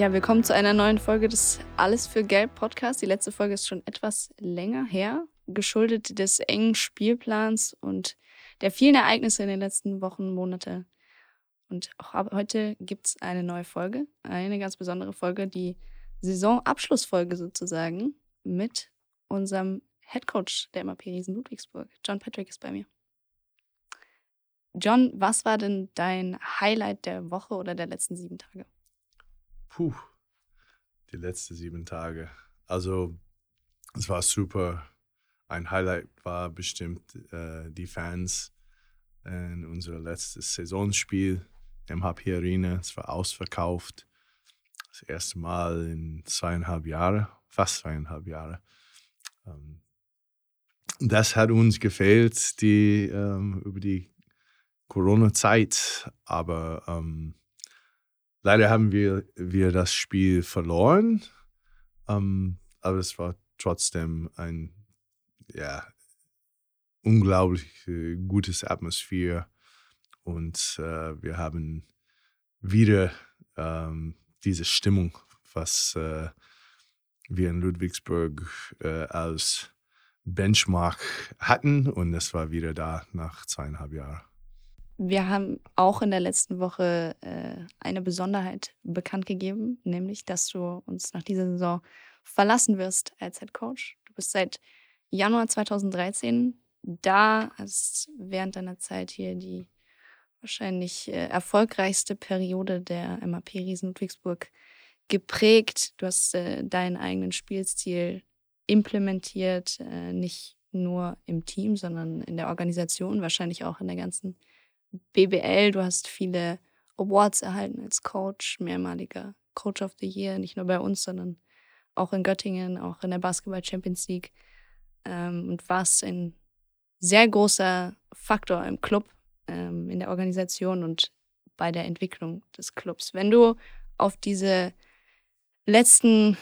Ja, willkommen zu einer neuen Folge des Alles für Gelb Podcast. Die letzte Folge ist schon etwas länger her, geschuldet des engen Spielplans und der vielen Ereignisse in den letzten Wochen, Monate. Und auch heute gibt es eine neue Folge, eine ganz besondere Folge, die Saisonabschlussfolge sozusagen mit unserem Headcoach der MAP Riesen Ludwigsburg. John Patrick ist bei mir. John, was war denn dein Highlight der Woche oder der letzten sieben Tage? Puh, die letzten sieben Tage. Also, es war super. Ein Highlight war bestimmt äh, die Fans in unser letztes Saisonspiel im HP Arena. Es war ausverkauft. Das erste Mal in zweieinhalb Jahren, fast zweieinhalb Jahre. Ähm, das hat uns gefehlt die, ähm, über die Corona-Zeit. Aber ähm, leider haben wir, wir das Spiel verloren. Ähm, aber es war trotzdem ein ja, unglaublich äh, gutes Atmosphäre. Und äh, wir haben wieder ähm, diese Stimmung, was äh, wir in Ludwigsburg äh, als Benchmark hatten. Und es war wieder da nach zweieinhalb Jahren. Wir haben auch in der letzten Woche äh, eine Besonderheit bekannt gegeben, nämlich, dass du uns nach dieser Saison verlassen wirst als Head Coach. Du bist seit Januar 2013 da, hast während deiner Zeit hier die wahrscheinlich äh, erfolgreichste Periode der MAP Riesen Ludwigsburg geprägt. Du hast äh, deinen eigenen Spielstil implementiert, äh, nicht nur im Team, sondern in der Organisation, wahrscheinlich auch in der ganzen BBL. Du hast viele Awards erhalten als Coach, mehrmaliger Coach of the Year, nicht nur bei uns, sondern auch in Göttingen, auch in der Basketball Champions League ähm, und warst ein sehr großer Faktor im Club, ähm, in der Organisation und bei der Entwicklung des Clubs. Wenn du auf diese letzten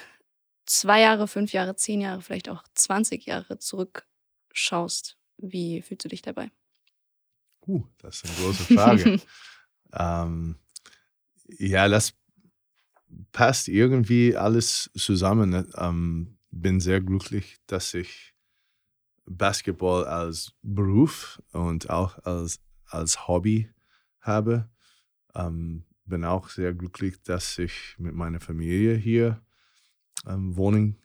zwei Jahre, fünf Jahre, zehn Jahre, vielleicht auch 20 Jahre zurückschaust, wie fühlst du dich dabei? Uh, das ist eine große Frage. ähm, ja, das passt irgendwie alles zusammen. Ähm, bin sehr glücklich, dass ich Basketball als Beruf und auch als, als Hobby habe. Ähm, bin auch sehr glücklich, dass ich mit meiner Familie hier ähm, wohnen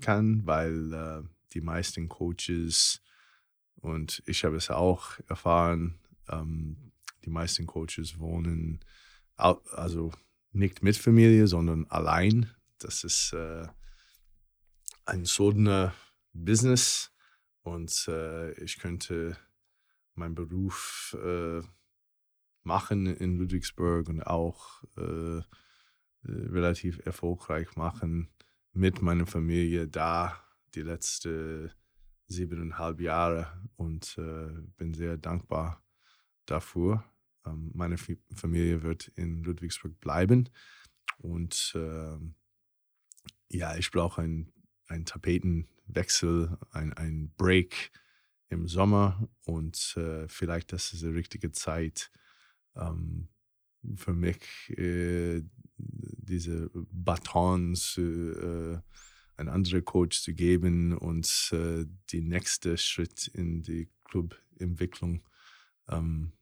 kann, weil äh, die meisten Coaches und ich habe es auch erfahren, ähm, die meisten Coaches wohnen also nicht mit Familie, sondern allein. Das ist äh, ein solidner Business und äh, ich könnte meinen Beruf äh, machen in Ludwigsburg und auch äh, relativ erfolgreich machen mit meiner Familie da die letzten siebeneinhalb Jahre und äh, bin sehr dankbar dafür. Ähm, meine F Familie wird in Ludwigsburg bleiben und äh, ja, ich brauche einen, einen Tapetenwechsel, ein, ein Break im Sommer und äh, vielleicht das ist die richtige Zeit ähm, für mich, äh, diese Batons äh, ein anderer Coach zu geben und äh, die nächste Schritt in die Clubentwicklung ähm,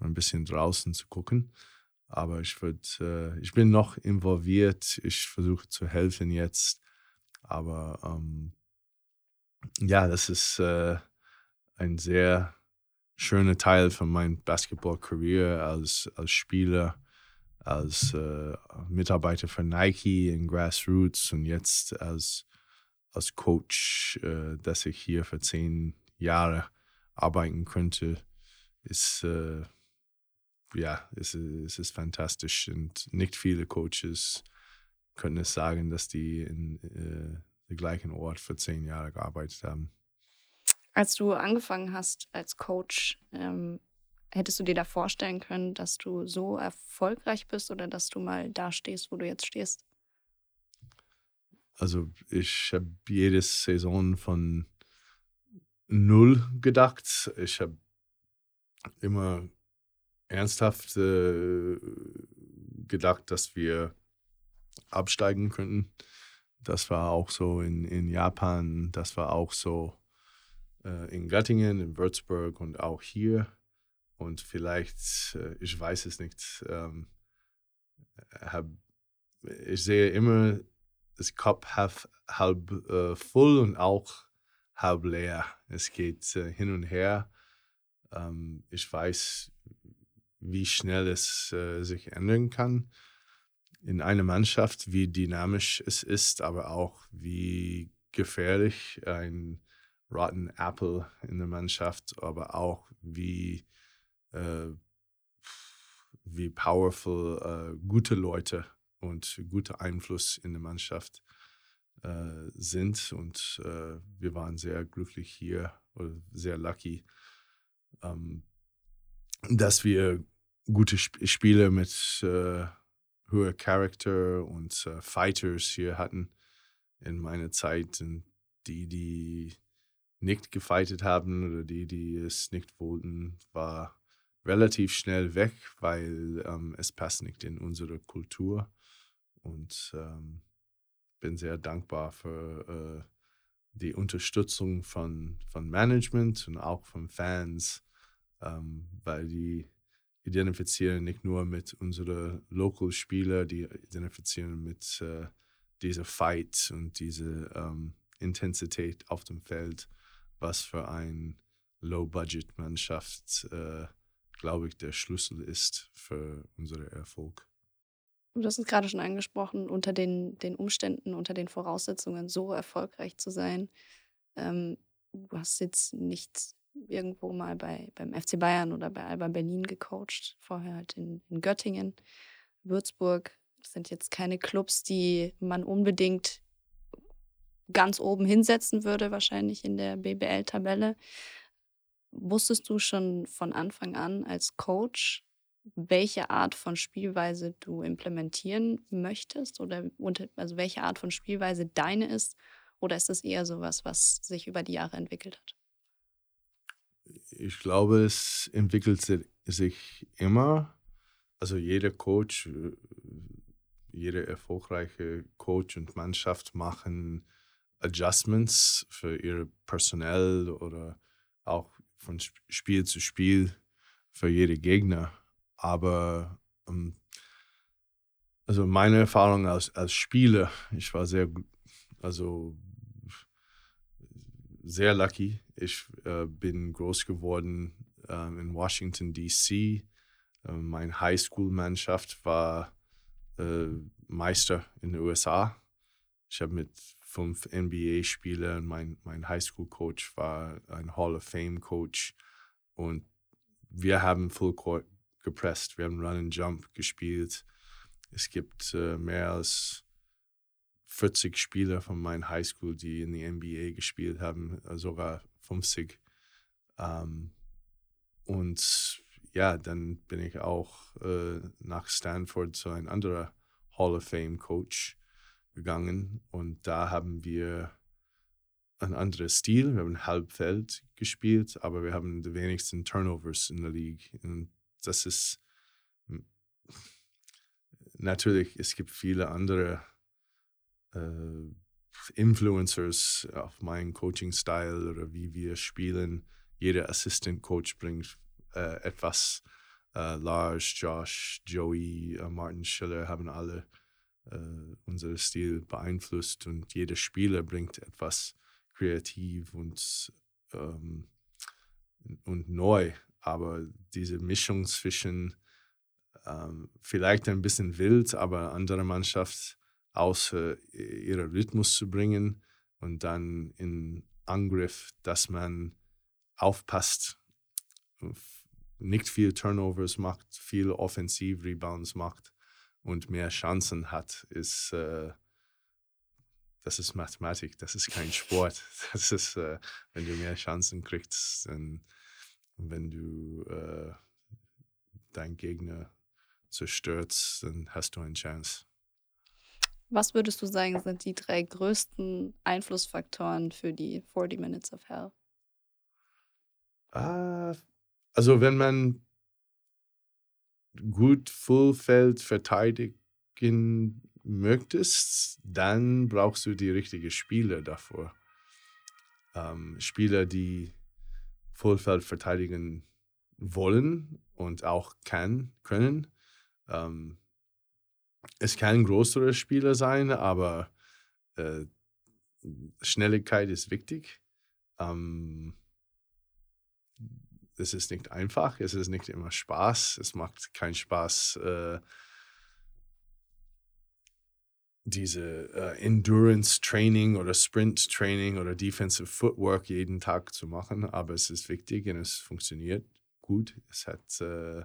ein bisschen draußen zu gucken. Aber ich würde, äh, ich bin noch involviert. Ich versuche zu helfen jetzt. Aber ähm, ja, das ist äh, ein sehr schöner Teil von meinem Basketball-Career als, als Spieler als äh, Mitarbeiter für Nike in Grassroots und jetzt als, als Coach, äh, dass ich hier für zehn Jahre arbeiten könnte, ist äh, ja, es, es ist fantastisch und nicht viele Coaches können es sagen, dass die in äh, dem gleichen Ort für zehn Jahre gearbeitet haben. Als du angefangen hast als Coach, ähm, Hättest du dir da vorstellen können, dass du so erfolgreich bist oder dass du mal da stehst, wo du jetzt stehst? Also ich habe jede Saison von null gedacht. Ich habe immer ernsthaft äh, gedacht, dass wir absteigen könnten. Das war auch so in, in Japan, das war auch so äh, in Göttingen, in Würzburg und auch hier. Und vielleicht, äh, ich weiß es nicht, ähm, hab, ich sehe immer das Kopf halb, halb äh, voll und auch halb leer. Es geht äh, hin und her. Ähm, ich weiß, wie schnell es äh, sich ändern kann in einer Mannschaft, wie dynamisch es ist, aber auch wie gefährlich ein Rotten Apple in der Mannschaft, aber auch wie, äh, wie powerful äh, gute Leute und guter Einfluss in der Mannschaft äh, sind. Und äh, wir waren sehr glücklich hier oder sehr lucky, ähm, dass wir gute Sp Spiele mit äh, hoher Charakter und äh, Fighters hier hatten in meiner Zeit. Und die, die nicht gefightet haben oder die, die es nicht wollten, war relativ schnell weg, weil ähm, es passt nicht in unsere Kultur. Und ähm, bin sehr dankbar für äh, die Unterstützung von, von Management und auch von Fans, ähm, weil die identifizieren nicht nur mit unseren Local-Spieler, die identifizieren mit äh, dieser Fight und diese ähm, Intensität auf dem Feld, was für eine Low-Budget-Mannschaft, äh, glaube ich, der Schlüssel ist für unseren Erfolg. Du hast es gerade schon angesprochen, unter den, den Umständen, unter den Voraussetzungen so erfolgreich zu sein. Ähm, du hast jetzt nicht irgendwo mal bei, beim FC Bayern oder bei Alba Berlin gecoacht, vorher halt in, in Göttingen, Würzburg. Das sind jetzt keine Clubs, die man unbedingt ganz oben hinsetzen würde, wahrscheinlich in der BBL-Tabelle. Wusstest du schon von Anfang an als Coach, welche Art von Spielweise du implementieren möchtest oder also welche Art von Spielweise deine ist? Oder ist es eher sowas, was sich über die Jahre entwickelt hat? Ich glaube, es entwickelt sich immer. Also jeder Coach, äh, jeder erfolgreiche Coach und Mannschaft machen Adjustments für ihr Personal oder auch von Spiel zu Spiel für jede Gegner. Aber ähm, also meine Erfahrung als, als Spieler, ich war sehr, also sehr lucky. Ich äh, bin groß geworden äh, in Washington, D.C. Äh, meine Highschool-Mannschaft war Meister in den USA. Ich habe mit fünf NBA-Spielern, mein, mein Highschool-Coach war ein Hall of Fame-Coach und wir haben Full Court gepresst. Wir haben Run and Jump gespielt. Es gibt äh, mehr als 40 Spieler von meiner Highschool, die in die NBA gespielt haben, äh, sogar 50. Ähm, und ja, dann bin ich auch äh, nach Stanford zu einem anderen Hall of Fame Coach gegangen und da haben wir ein anderes Stil. Wir haben Halbfeld gespielt, aber wir haben die wenigsten Turnovers in der League. Und das ist natürlich, es gibt viele andere äh, Influencers auf meinen Coaching-Style oder wie wir spielen. Jeder Assistant-Coach bringt äh, etwas. Äh, Lars, Josh, Joey, äh, Martin Schiller haben alle äh, unseren Stil beeinflusst und jeder Spieler bringt etwas kreativ und, ähm, und neu. Aber diese Mischung zwischen ähm, vielleicht ein bisschen wild, aber andere Mannschaft außer ihren Rhythmus zu bringen und dann in Angriff, dass man aufpasst, nicht viel Turnovers macht, viel Offensiv-Rebounds macht und mehr Chancen hat, ist, äh, das ist Mathematik, das ist kein Sport. Das ist, äh, wenn du mehr Chancen kriegst, dann, wenn du äh, deinen Gegner zerstörst, dann hast du eine Chance. Was würdest du sagen, sind die drei größten Einflussfaktoren für die 40 Minutes of Hell? Ah, also wenn man gut Fullfeld verteidigen möchtest, dann brauchst du die richtigen Spieler davor. Ähm, Spieler, die Vollfeld verteidigen wollen und auch kann, können. Ähm, es kann größere Spieler sein, aber äh, Schnelligkeit ist wichtig. Ähm, es ist nicht einfach, es ist nicht immer Spaß, es macht keinen Spaß, äh, diese äh, Endurance Training oder Sprint Training oder Defensive Footwork jeden Tag zu machen, aber es ist wichtig und es funktioniert gut. Es hat äh,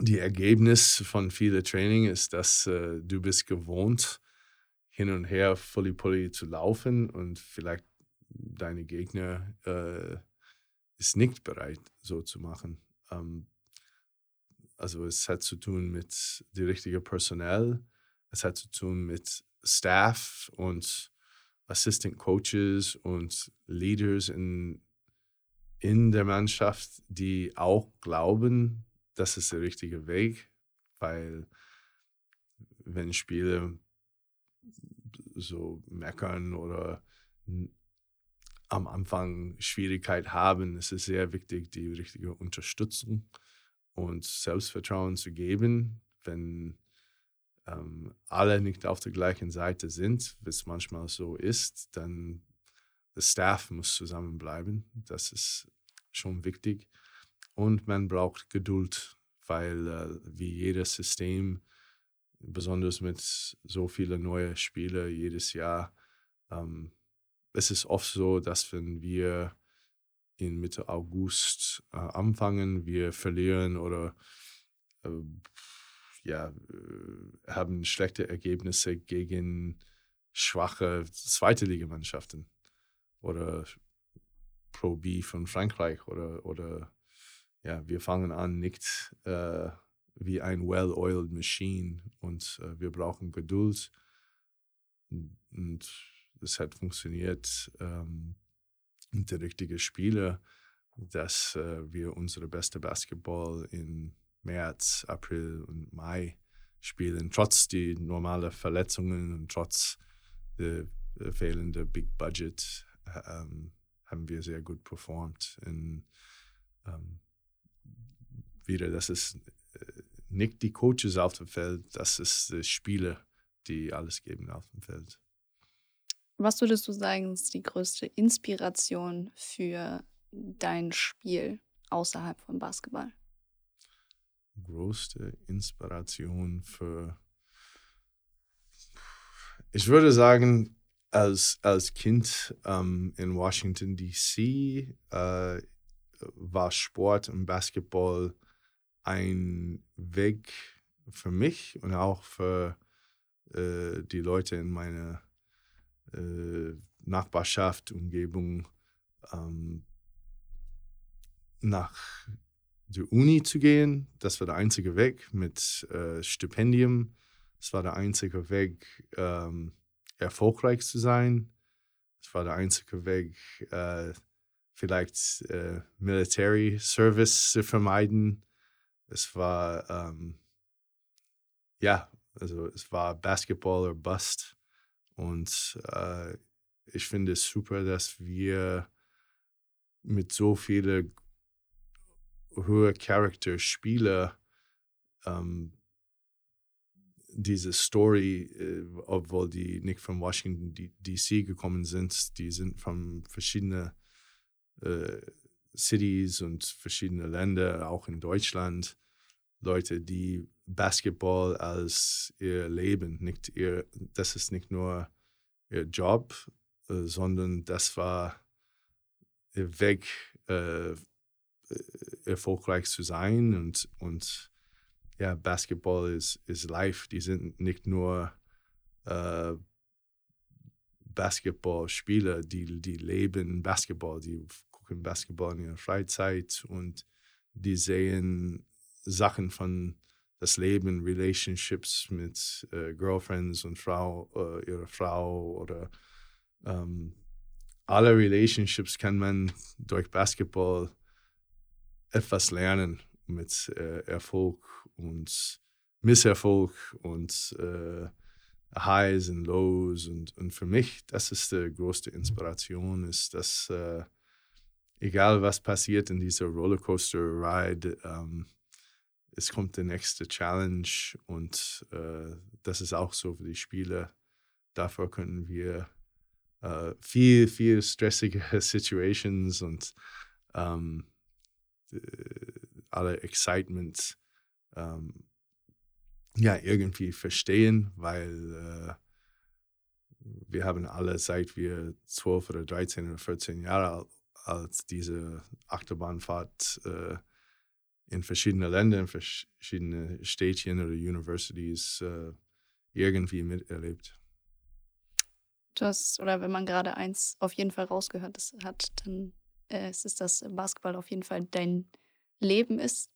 die Ergebnis von vielem Training ist, dass äh, du bist gewohnt, hin und her fully pully zu laufen und vielleicht deine Gegner äh, ist nicht bereit, so zu machen. Ähm, also es hat zu tun mit dem richtigen Personal, es hat zu tun mit Staff und Assistant Coaches und Leaders in, in der Mannschaft, die auch glauben, das ist der richtige Weg, weil wenn Spieler so meckern oder am Anfang Schwierigkeit haben, ist es sehr wichtig, die richtige Unterstützung und Selbstvertrauen zu geben, wenn ähm, alle nicht auf der gleichen Seite sind, wie es manchmal so ist, dann der Staff muss zusammenbleiben. Das ist schon wichtig. Und man braucht Geduld, weil äh, wie jedes System, besonders mit so vielen neuen Spielern jedes Jahr, ähm, es ist oft so, dass wenn wir in Mitte August äh, anfangen, wir verlieren oder äh, ja, äh, haben schlechte Ergebnisse gegen schwache zweite Ligamannschaften oder Pro B von Frankreich oder, oder ja, wir fangen an nicht äh, wie ein well-oiled Machine und äh, wir brauchen Geduld. Und es hat funktioniert ähm, mit der richtigen Spieler, dass äh, wir unsere beste Basketball in März, April und Mai spielen, trotz die normalen Verletzungen und trotz der fehlenden Big Budget ähm, haben wir sehr gut performt. In, ähm, wieder, das ist äh, nicht die Coaches auf dem Feld, das ist die Spieler, die alles geben auf dem Feld. Was würdest du sagen, ist die größte Inspiration für dein Spiel außerhalb von Basketball? Größte Inspiration für. Ich würde sagen, als, als Kind ähm, in Washington, D.C. Äh, war Sport und Basketball ein Weg für mich und auch für äh, die Leute in meiner äh, Nachbarschaft, Umgebung ähm, nach der Uni zu gehen. Das war der einzige Weg mit äh, Stipendium. Das war der einzige Weg, ähm, erfolgreich zu sein. Das war der einzige Weg, äh, vielleicht äh, Military Service zu vermeiden. Es war, ähm, ja, also es war Basketball oder Bust. Und äh, ich finde es super, dass wir mit so vielen hohe Charakter-Spieler ähm, diese Story, äh, obwohl die nicht von Washington DC gekommen sind, die sind von verschiedenen äh, Cities und verschiedene Länder, auch in Deutschland, Leute, die Basketball als ihr Leben, nicht ihr, das ist nicht nur ihr Job, äh, sondern das war ihr Weg, äh, erfolgreich zu sein und, und ja, Basketball ist, ist live. Die sind nicht nur äh, Basketballspieler, die, die leben Basketball, die gucken Basketball in ihrer Freizeit und die sehen Sachen von das Leben, Relationships mit äh, Girlfriends und Frau, äh, ihrer Frau oder ähm, alle Relationships kann man durch Basketball etwas lernen mit äh, Erfolg und Misserfolg und äh, Highs und Lows. Und, und für mich, das ist die größte Inspiration, ist, dass äh, egal was passiert in dieser Rollercoaster-Ride, ähm, es kommt die nächste Challenge und äh, das ist auch so für die Spieler. Dafür können wir äh, viel, viel stressige Situations und ähm, alle Excitement ähm, ja irgendwie verstehen, weil äh, wir haben alle seit wir 12 oder 13 oder 14 Jahre alt, als diese Achterbahnfahrt äh, in verschiedene Länder, in verschiedene Städtchen oder Universities äh, irgendwie miterlebt. Du hast, oder wenn man gerade eins auf jeden Fall rausgehört hat, dann äh, ist es, dass Basketball auf jeden Fall dein Leben ist.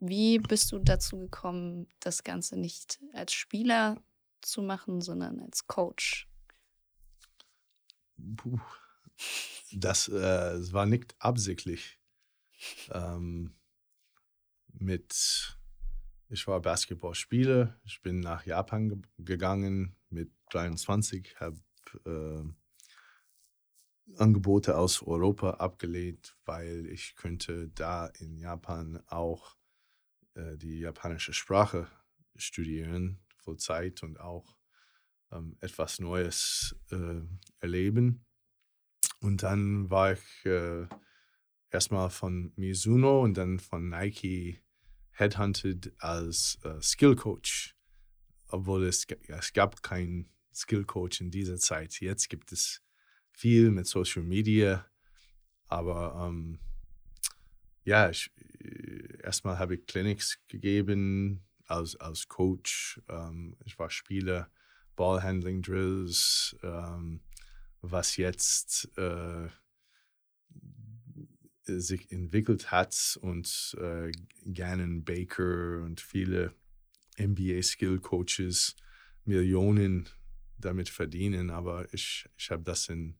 Wie bist du dazu gekommen, das Ganze nicht als Spieler zu machen, sondern als Coach? Puh. Das, äh, das war nicht absichtlich. Ähm, mit, ich war Basketballspieler, ich bin nach Japan ge gegangen mit 23, habe äh, Angebote aus Europa abgelehnt, weil ich könnte da in Japan auch äh, die japanische Sprache studieren, Vollzeit und auch ähm, etwas Neues äh, erleben. Und dann war ich äh, erstmal von Mizuno und dann von Nike headhunted als äh, Skill Coach, obwohl es, es gab keinen Skill Coach in dieser Zeit. Jetzt gibt es viel mit Social Media, aber ähm, ja, ich, äh, erstmal habe ich Clinics gegeben als, als Coach. Ähm, ich war Spieler, Ballhandling Drills, ähm, was jetzt äh, sich entwickelt hat und äh, Gannon Baker und viele NBA Skill Coaches Millionen damit verdienen, aber ich, ich habe das in,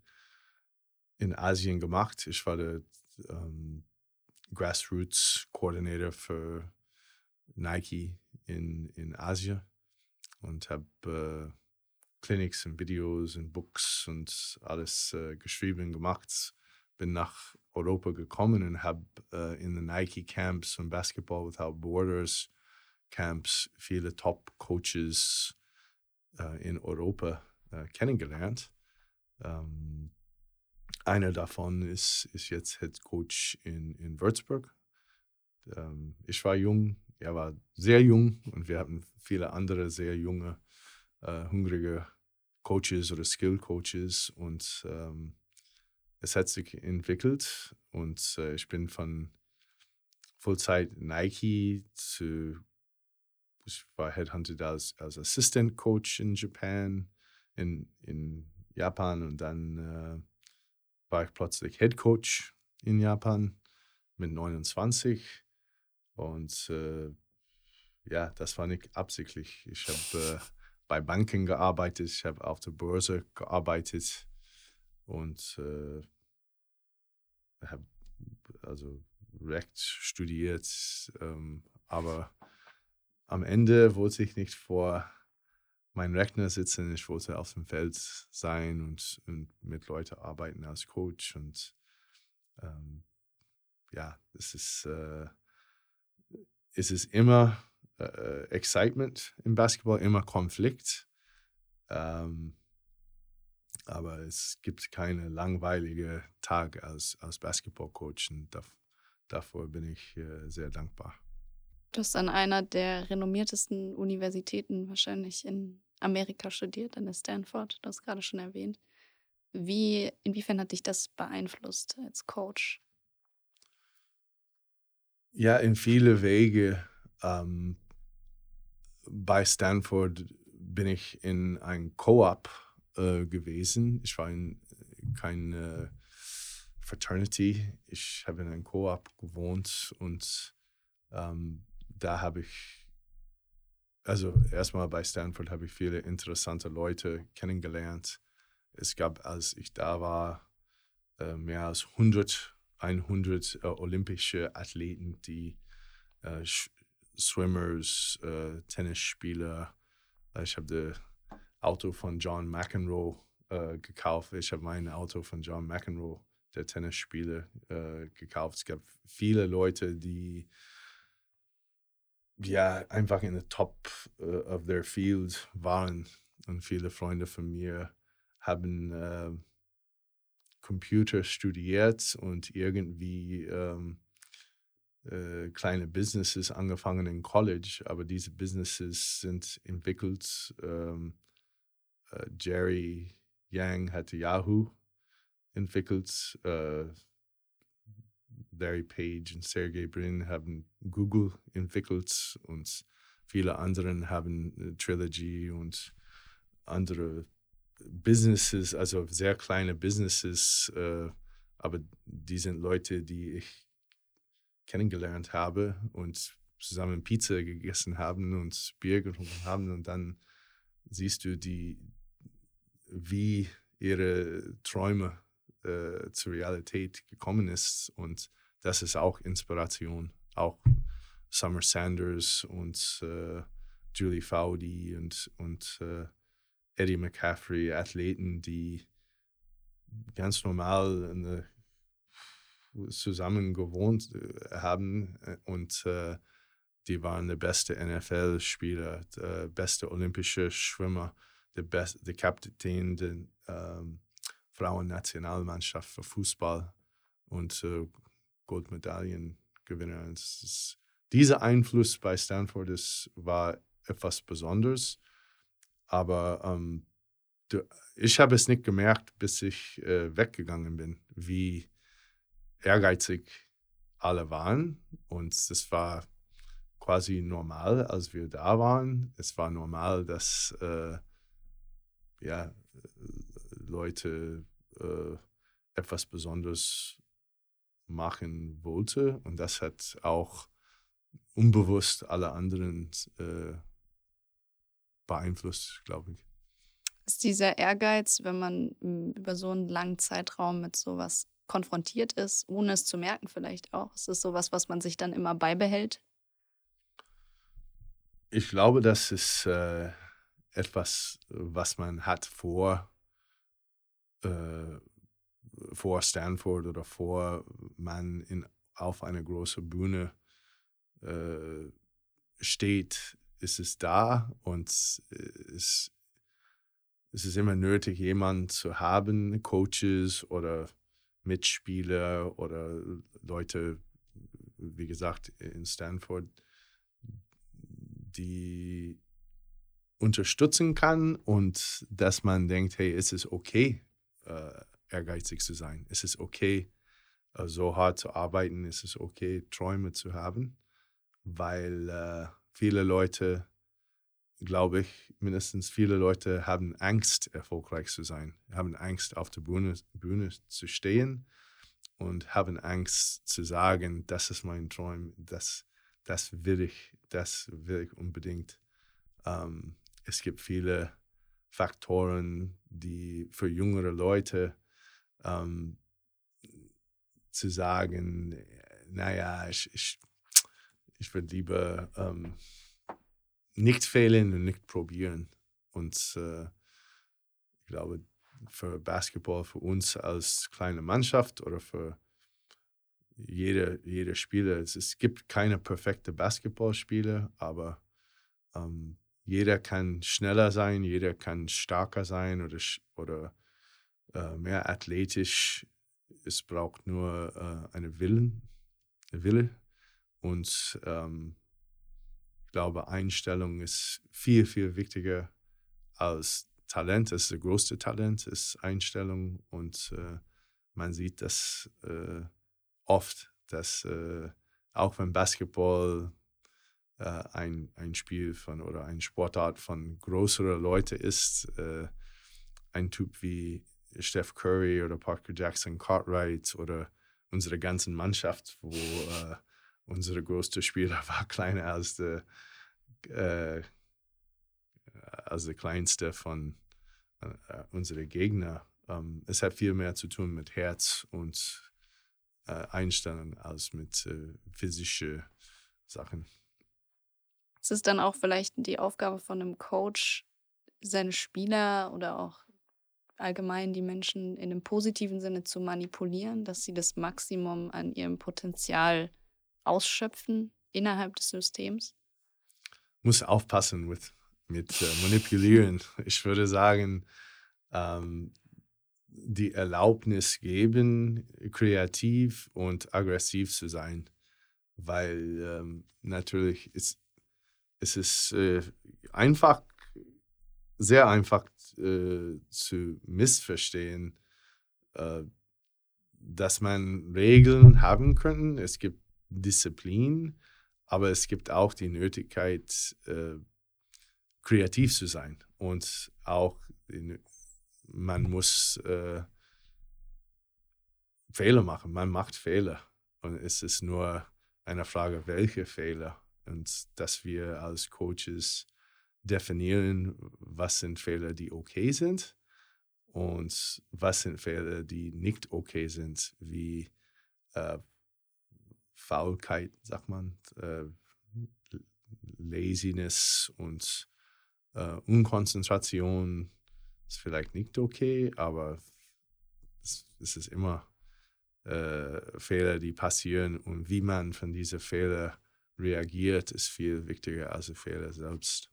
in Asien gemacht. Ich war der ähm, Grassroots Coordinator für Nike in, in Asien und habe äh, Clinics und Videos und Books und alles äh, geschrieben gemacht. Bin nach Europa gekommen und habe äh, in den Nike Camps und Basketball Without Borders Camps viele Top-Coaches äh, in Europa äh, kennengelernt. Ähm, einer davon ist, ist jetzt Head Coach in, in Würzburg. Ähm, ich war jung, er war sehr jung und wir hatten viele andere sehr junge, äh, hungrige Coaches oder Skill Coaches und ähm, es hat sich entwickelt und äh, ich bin von Vollzeit Nike zu, ich war headhunted als, als Assistant Coach in Japan, in, in Japan und dann äh, war ich plötzlich Head Coach in Japan mit 29 und äh, ja, das war nicht absichtlich. Ich habe äh, bei Banken gearbeitet, ich habe auf der Börse gearbeitet und äh, habe also Recht studiert, ähm, aber am Ende wollte ich nicht vor meinem Rechner sitzen, ich wollte auf dem Feld sein und, und mit Leuten arbeiten als Coach und ähm, ja, es ist, äh, es ist immer äh, Excitement im Basketball, immer Konflikt. Ähm, aber es gibt keine langweilige Tag als, als Basketballcoach und davor bin ich äh, sehr dankbar. Du hast an einer der renommiertesten Universitäten wahrscheinlich in Amerika studiert, an der Stanford. Du hast gerade schon erwähnt. Wie, inwiefern hat dich das beeinflusst als Coach? Ja, in viele Wege. Ähm, bei Stanford bin ich in ein Co-op äh, gewesen. Ich war in keine Fraternity. Ich habe in einem Co-op gewohnt und ähm, da habe ich, also erstmal bei Stanford habe ich viele interessante Leute kennengelernt. Es gab, als ich da war, äh, mehr als 100, 100 äh, olympische Athleten, die äh, Swimmers, äh, Tennisspieler. Ich habe Auto von John McEnroe äh, gekauft. Ich habe mein Auto von John McEnroe, der Tennisspieler, äh, gekauft. Es gab viele Leute, die ja einfach in the top uh, of their field waren. Und viele Freunde von mir haben äh, Computer studiert und irgendwie ähm, äh, kleine Businesses angefangen in College, aber diese Businesses sind entwickelt. Ähm, äh, Jerry Yang hatte Yahoo entwickelt. Äh, Larry Page und Sergey Brin haben Google entwickelt und viele andere haben Trilogy und andere Businesses, also sehr kleine Businesses, äh, aber die sind Leute, die ich kennengelernt habe und zusammen Pizza gegessen haben und Bier getrunken haben und dann siehst du die, wie ihre Träume äh, zur Realität gekommen ist und das ist auch Inspiration. Auch Summer Sanders und äh, Julie Fowdy und, und äh, Eddie McCaffrey, Athleten, die ganz normal eine, zusammen gewohnt äh, haben äh, und äh, die waren der beste NFL-Spieler, der beste olympische Schwimmer, der, best, der Kapitän der ähm, Frauennationalmannschaft für Fußball und äh, Goldmedaillengewinner. Dieser Einfluss bei Stanford ist, war etwas Besonderes, aber ähm, ich habe es nicht gemerkt, bis ich äh, weggegangen bin, wie ehrgeizig alle waren. Und es war quasi normal, als wir da waren. Es war normal, dass äh, ja, Leute äh, etwas Besonderes machen wollte. Und das hat auch unbewusst alle anderen äh, beeinflusst, glaube ich. Ist dieser Ehrgeiz, wenn man hm, über so einen langen Zeitraum mit sowas konfrontiert ist, ohne es zu merken vielleicht auch, ist es sowas, was man sich dann immer beibehält? Ich glaube, das ist äh, etwas, was man hat vor äh, vor Stanford oder vor man in, auf einer großen Bühne äh, steht, ist es da und es, es ist immer nötig, jemanden zu haben, Coaches oder Mitspieler oder Leute, wie gesagt, in Stanford, die unterstützen kann und dass man denkt, hey, es ist okay, äh, ehrgeizig zu sein. Es ist okay, äh, so hart zu arbeiten. Es ist okay, Träume zu haben, weil äh, viele Leute, glaube ich, mindestens viele Leute haben Angst, erfolgreich zu sein, haben Angst, auf der Bühne, Bühne zu stehen und haben Angst zu sagen, das ist mein Traum, das, das will ich, das will ich unbedingt. Ähm, es gibt viele Faktoren, die für jüngere Leute ähm, zu sagen, naja, ich, ich, ich würde lieber ähm, nicht fehlen und nicht probieren. Und äh, ich glaube, für Basketball, für uns als kleine Mannschaft oder für jede, jeder Spieler, es, es gibt keine perfekte Basketballspieler, aber ähm, jeder kann schneller sein, jeder kann stärker sein oder, oder äh, mehr athletisch. Es braucht nur äh, eine Willen, Wille. Und ähm, ich glaube, Einstellung ist viel, viel wichtiger als Talent. Das ist das größte Talent, ist Einstellung. Und äh, man sieht das äh, oft, dass äh, auch wenn Basketball äh, ein, ein Spiel von oder ein Sportart von größeren Leuten ist, äh, ein Typ wie Steph Curry oder Parker Jackson Cartwright oder unsere ganze Mannschaft, wo äh, unsere größte Spieler war kleiner als der, äh, als der kleinste von äh, unseren Gegnern. Ähm, es hat viel mehr zu tun mit Herz und äh, Einstellung als mit äh, physischen Sachen. Es ist dann auch vielleicht die Aufgabe von einem Coach, seine Spieler oder auch allgemein die Menschen in einem positiven Sinne zu manipulieren, dass sie das Maximum an ihrem Potenzial ausschöpfen innerhalb des Systems? Muss aufpassen mit, mit äh, manipulieren. Ich würde sagen, ähm, die Erlaubnis geben, kreativ und aggressiv zu sein, weil ähm, natürlich ist es ist äh, einfach, sehr einfach äh, zu missverstehen, äh, dass man Regeln haben könnte. Es gibt Disziplin, aber es gibt auch die Nötigkeit, äh, kreativ zu sein und auch man muss äh, Fehler machen. Man macht Fehler und es ist nur eine Frage, welche Fehler und dass wir als Coaches definieren, was sind Fehler, die okay sind und was sind Fehler, die nicht okay sind, wie äh, Faulkeit, sagt man, äh, Laziness und äh, Unkonzentration ist vielleicht nicht okay, aber es, es ist immer äh, Fehler, die passieren und wie man von diesen Fehlern reagiert, ist viel wichtiger als die Fehler selbst.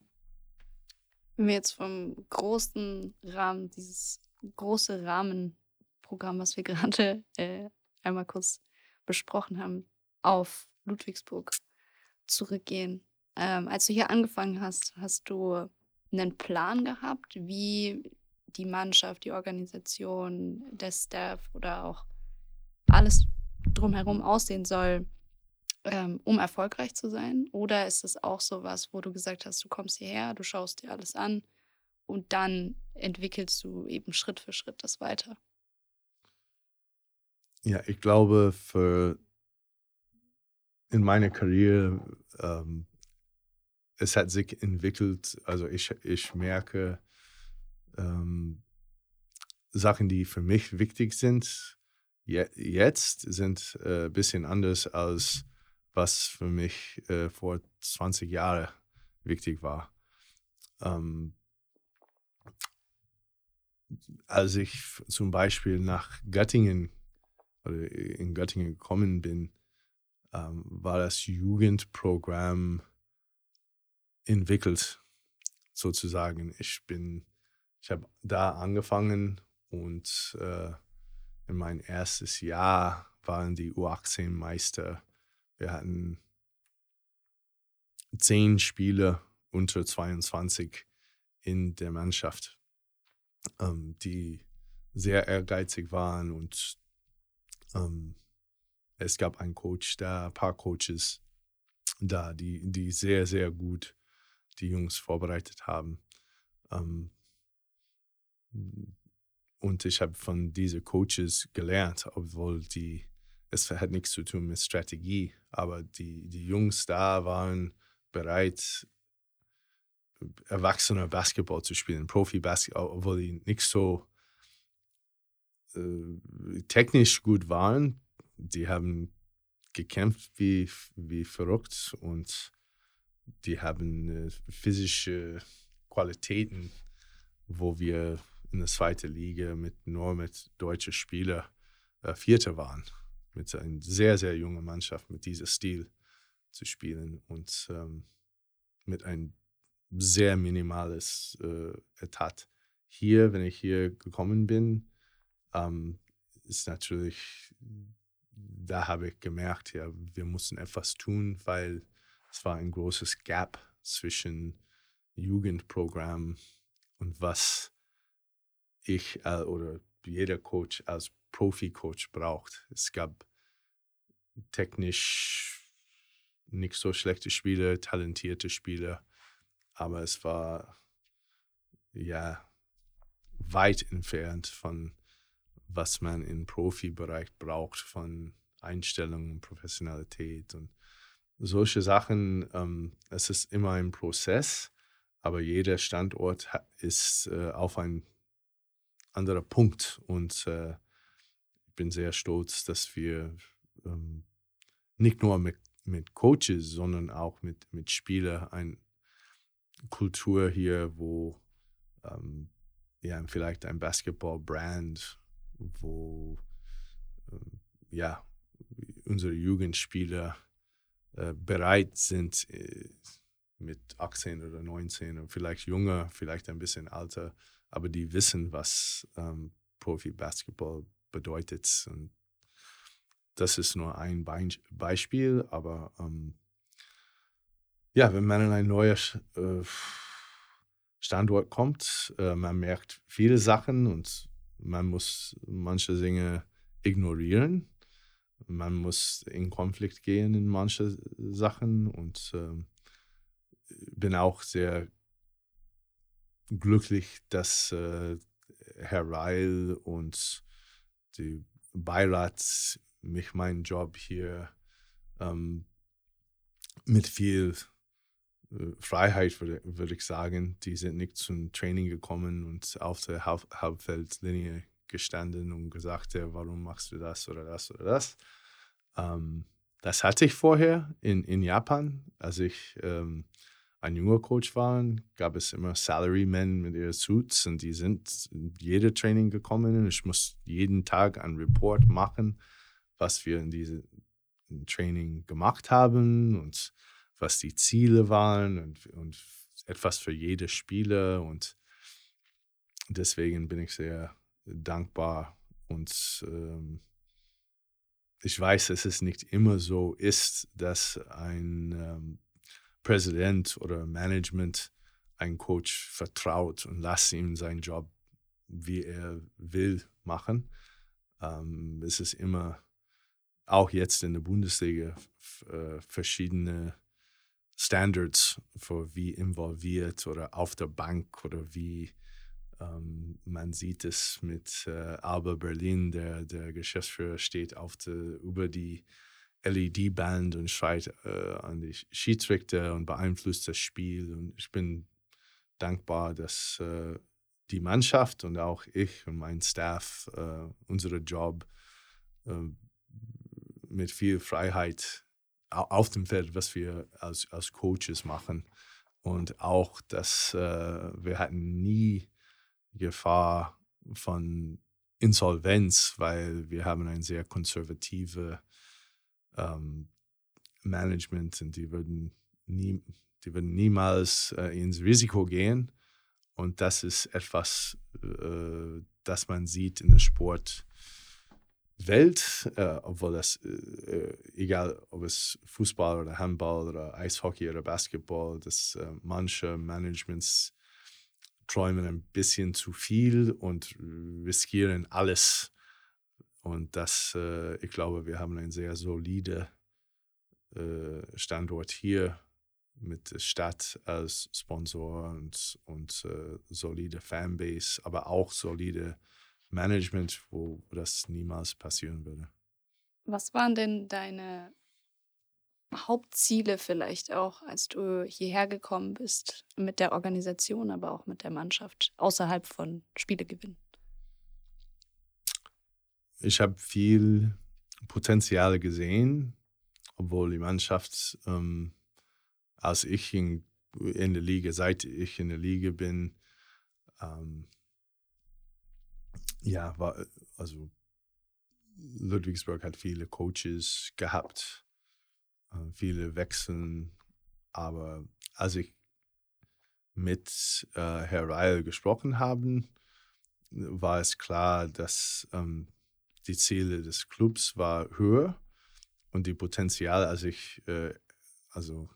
Wenn wir jetzt vom großen Rahmen, dieses große Rahmenprogramm, was wir gerade äh, einmal kurz besprochen haben, auf Ludwigsburg zurückgehen. Ähm, als du hier angefangen hast, hast du einen Plan gehabt, wie die Mannschaft, die Organisation, der Staff oder auch alles drumherum aussehen soll, ähm, um erfolgreich zu sein? Oder ist es auch so was, wo du gesagt hast, du kommst hierher, du schaust dir alles an und dann entwickelst du eben Schritt für Schritt das weiter? Ja, ich glaube, für in meiner Karriere, ähm, es hat sich entwickelt, also ich, ich merke ähm, Sachen, die für mich wichtig sind, je, jetzt sind ein äh, bisschen anders als was für mich äh, vor 20 Jahren wichtig war. Ähm, als ich zum Beispiel nach Göttingen oder in Göttingen gekommen bin, ähm, war das Jugendprogramm entwickelt, sozusagen. Ich bin, ich habe da angefangen und äh, in mein erstes Jahr waren die U18-Meister wir hatten zehn Spiele unter 22 in der Mannschaft, ähm, die sehr ehrgeizig waren und ähm, es gab einen Coach da, ein paar Coaches da, die, die sehr, sehr gut die Jungs vorbereitet haben. Ähm, und ich habe von diesen Coaches gelernt, obwohl die es hat nichts zu tun mit Strategie, aber die, die Jungs da waren bereit, erwachsener Basketball zu spielen, Profi-Basketball, obwohl die nicht so äh, technisch gut waren. Die haben gekämpft wie, wie verrückt und die haben äh, physische Qualitäten, wo wir in der zweiten Liga mit nur mit deutschen Spielern äh, Vierter waren mit einer sehr, sehr jungen Mannschaft mit diesem Stil zu spielen und ähm, mit einem sehr minimales äh, Etat. Hier, wenn ich hier gekommen bin, ähm, ist natürlich, da habe ich gemerkt, ja, wir mussten etwas tun, weil es war ein großes Gap zwischen Jugendprogramm und was ich äh, oder jeder Coach als Profi-Coach braucht. Es gab technisch nicht so schlechte Spieler, talentierte Spieler, aber es war ja weit entfernt von was man im Profibereich braucht, von Einstellungen, Professionalität und solche Sachen. Ähm, es ist immer ein Prozess, aber jeder Standort ist äh, auf ein anderer Punkt und äh, bin sehr stolz, dass wir ähm, nicht nur mit mit Coaches, sondern auch mit, mit Spielern eine Kultur hier, wo ähm, ja, vielleicht ein Basketball-Brand, wo ähm, ja, unsere Jugendspieler äh, bereit sind, äh, mit 18 oder 19 oder vielleicht jünger, vielleicht ein bisschen älter, aber die wissen, was ähm, Profi-Basketball bedeutet. Und das ist nur ein Beispiel, aber ähm, ja, wenn man in ein neues äh, Standort kommt, äh, man merkt viele Sachen und man muss manche Dinge ignorieren. Man muss in Konflikt gehen in manche Sachen und äh, bin auch sehr glücklich, dass äh, Herr Reil und die Beirat mich meinen Job hier ähm, mit viel äh, Freiheit, würde, würde ich sagen. Die sind nicht zum Training gekommen und auf der Halb Halbfeldlinie gestanden und gesagt, warum machst du das oder das oder das. Ähm, das hatte ich vorher in, in Japan, als ich ähm, ein junger Coach war, gab es immer Salarymen mit ihren Suits und die sind in jede Training gekommen. Ich muss jeden Tag einen Report machen, was wir in diesem Training gemacht haben und was die Ziele waren und, und etwas für jede Spieler. Und deswegen bin ich sehr dankbar und ähm, ich weiß, dass es nicht immer so ist, dass ein ähm, Präsident oder Management einen Coach vertraut und lässt ihm seinen Job, wie er will, machen. Ähm, es ist immer, auch jetzt in der Bundesliga, äh, verschiedene Standards für wie involviert oder auf der Bank oder wie ähm, man sieht es mit äh, Alba Berlin, der, der Geschäftsführer steht auf der, über die LED-Band und schreit äh, an die Schiedsrichter und beeinflusst das Spiel. Und ich bin dankbar, dass äh, die Mannschaft und auch ich und mein Staff äh, unseren Job äh, mit viel Freiheit auf dem Feld, was wir als, als Coaches machen. Und auch, dass äh, wir hatten nie Gefahr von Insolvenz, weil wir haben eine sehr konservative ähm, Management und die würden, nie, die würden niemals äh, ins Risiko gehen. Und das ist etwas, äh, das man sieht in der Sportwelt, äh, obwohl das, äh, egal ob es Fußball oder Handball oder Eishockey oder Basketball, dass äh, manche Managements träumen ein bisschen zu viel und riskieren alles und das, äh, ich glaube, wir haben einen sehr solide äh, Standort hier mit der Stadt als Sponsor und, und äh, solide Fanbase, aber auch solide Management, wo das niemals passieren würde. Was waren denn deine Hauptziele vielleicht auch, als du hierher gekommen bist mit der Organisation, aber auch mit der Mannschaft, außerhalb von Spielegewinn? Ich habe viel Potenzial gesehen, obwohl die Mannschaft, ähm, als ich in, in, der Liga, seit ich in der Liga bin, ähm, ja, war, also Ludwigsburg hat viele Coaches gehabt, äh, viele Wechseln, aber als ich mit äh, Herr Ryle gesprochen habe, war es klar, dass ähm, die Ziele des Clubs war höher und die Potenzial, als ich äh, also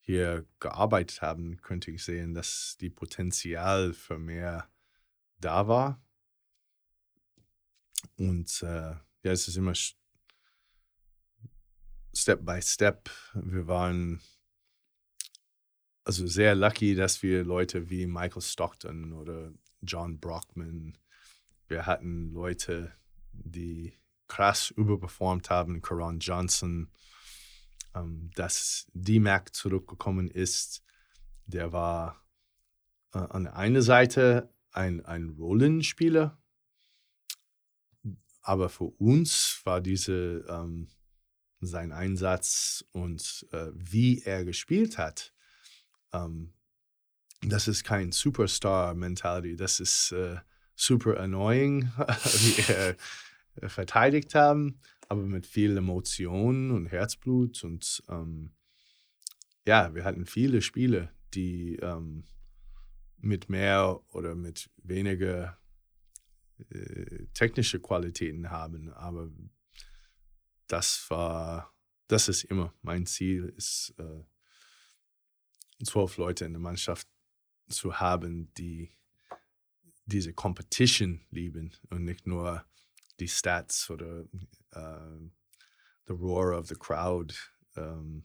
hier gearbeitet habe, könnte ich sehen, dass die Potenzial für mehr da war. Und äh, ja, es ist immer Step by Step. Wir waren also sehr lucky, dass wir Leute wie Michael Stockton oder John Brockman, wir hatten Leute, die krass überperformt haben, Karan Johnson, ähm, dass D-Mac zurückgekommen ist. Der war äh, an der einen Seite ein, ein Rollenspieler, aber für uns war diese ähm, sein Einsatz und äh, wie er gespielt hat, ähm, das ist kein Superstar-Mentality, das ist äh, super annoying, wie äh, verteidigt haben, aber mit viel Emotion und Herzblut und ähm, ja, wir hatten viele Spiele, die ähm, mit mehr oder mit weniger äh, technische Qualitäten haben, aber das war, das ist immer mein Ziel, ist äh, zwölf Leute in der Mannschaft zu haben, die diese Competition lieben und nicht nur die Stats oder uh, the roar of the crowd ähm,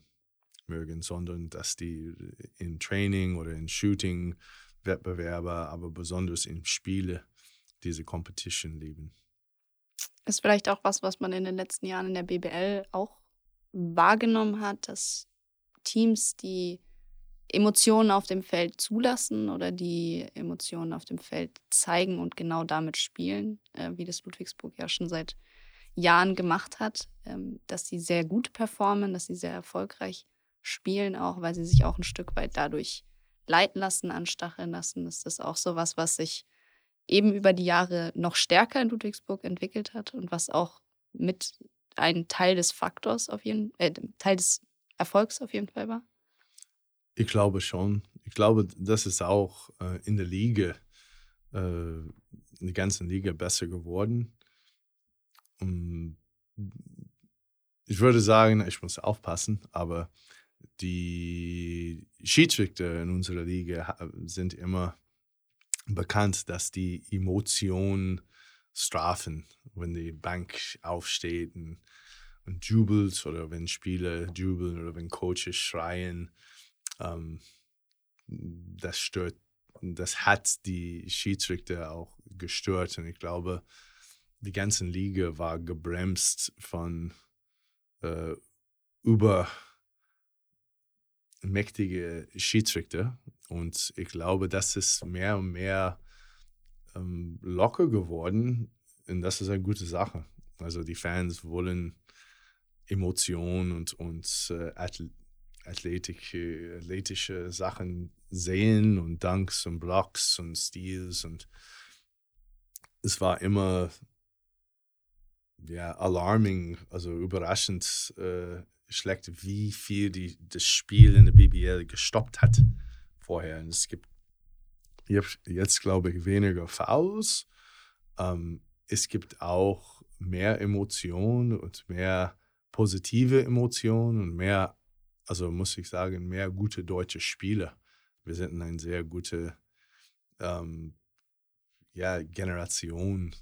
mögen, sondern dass die in Training oder in Shooting Wettbewerbe, aber besonders in Spiele diese Competition lieben. Ist vielleicht auch was, was man in den letzten Jahren in der BBL auch wahrgenommen hat, dass Teams, die Emotionen auf dem Feld zulassen oder die Emotionen auf dem Feld zeigen und genau damit spielen, äh, wie das Ludwigsburg ja schon seit Jahren gemacht hat, ähm, dass sie sehr gut performen, dass sie sehr erfolgreich spielen, auch weil sie sich auch ein Stück weit dadurch leiten lassen, anstacheln lassen. Ist das auch so was, was sich eben über die Jahre noch stärker in Ludwigsburg entwickelt hat und was auch mit ein Teil des Faktors auf jeden äh, Teil des Erfolgs auf jeden Fall war? Ich glaube schon. Ich glaube, das ist auch äh, in der Liga, äh, in der ganzen Liga besser geworden. Um, ich würde sagen, ich muss aufpassen, aber die Schiedsrichter in unserer Liga sind immer bekannt, dass die Emotionen strafen, wenn die Bank aufsteht und, und jubelt oder wenn Spieler jubeln oder wenn Coaches schreien. Ähm, das stört, das hat die Schiedsrichter auch gestört und ich glaube, die ganze Liga war gebremst von äh, über mächtige Schiedsrichter. Und ich glaube, das ist mehr und mehr ähm, locker geworden. Und das ist eine gute Sache. Also die Fans wollen Emotionen und, und äh, Athletik, athletische Sachen sehen und Dunks und Blocks und Steals. Und es war immer ja, alarming, also überraschend äh, schlägt, wie viel die, das Spiel in der BBL gestoppt hat vorher. Und es gibt jetzt, glaube ich, weniger Fouls. Ähm, es gibt auch mehr Emotionen und mehr positive Emotionen und mehr, also muss ich sagen, mehr gute deutsche Spieler. Wir sind eine sehr gute ähm, ja, Generation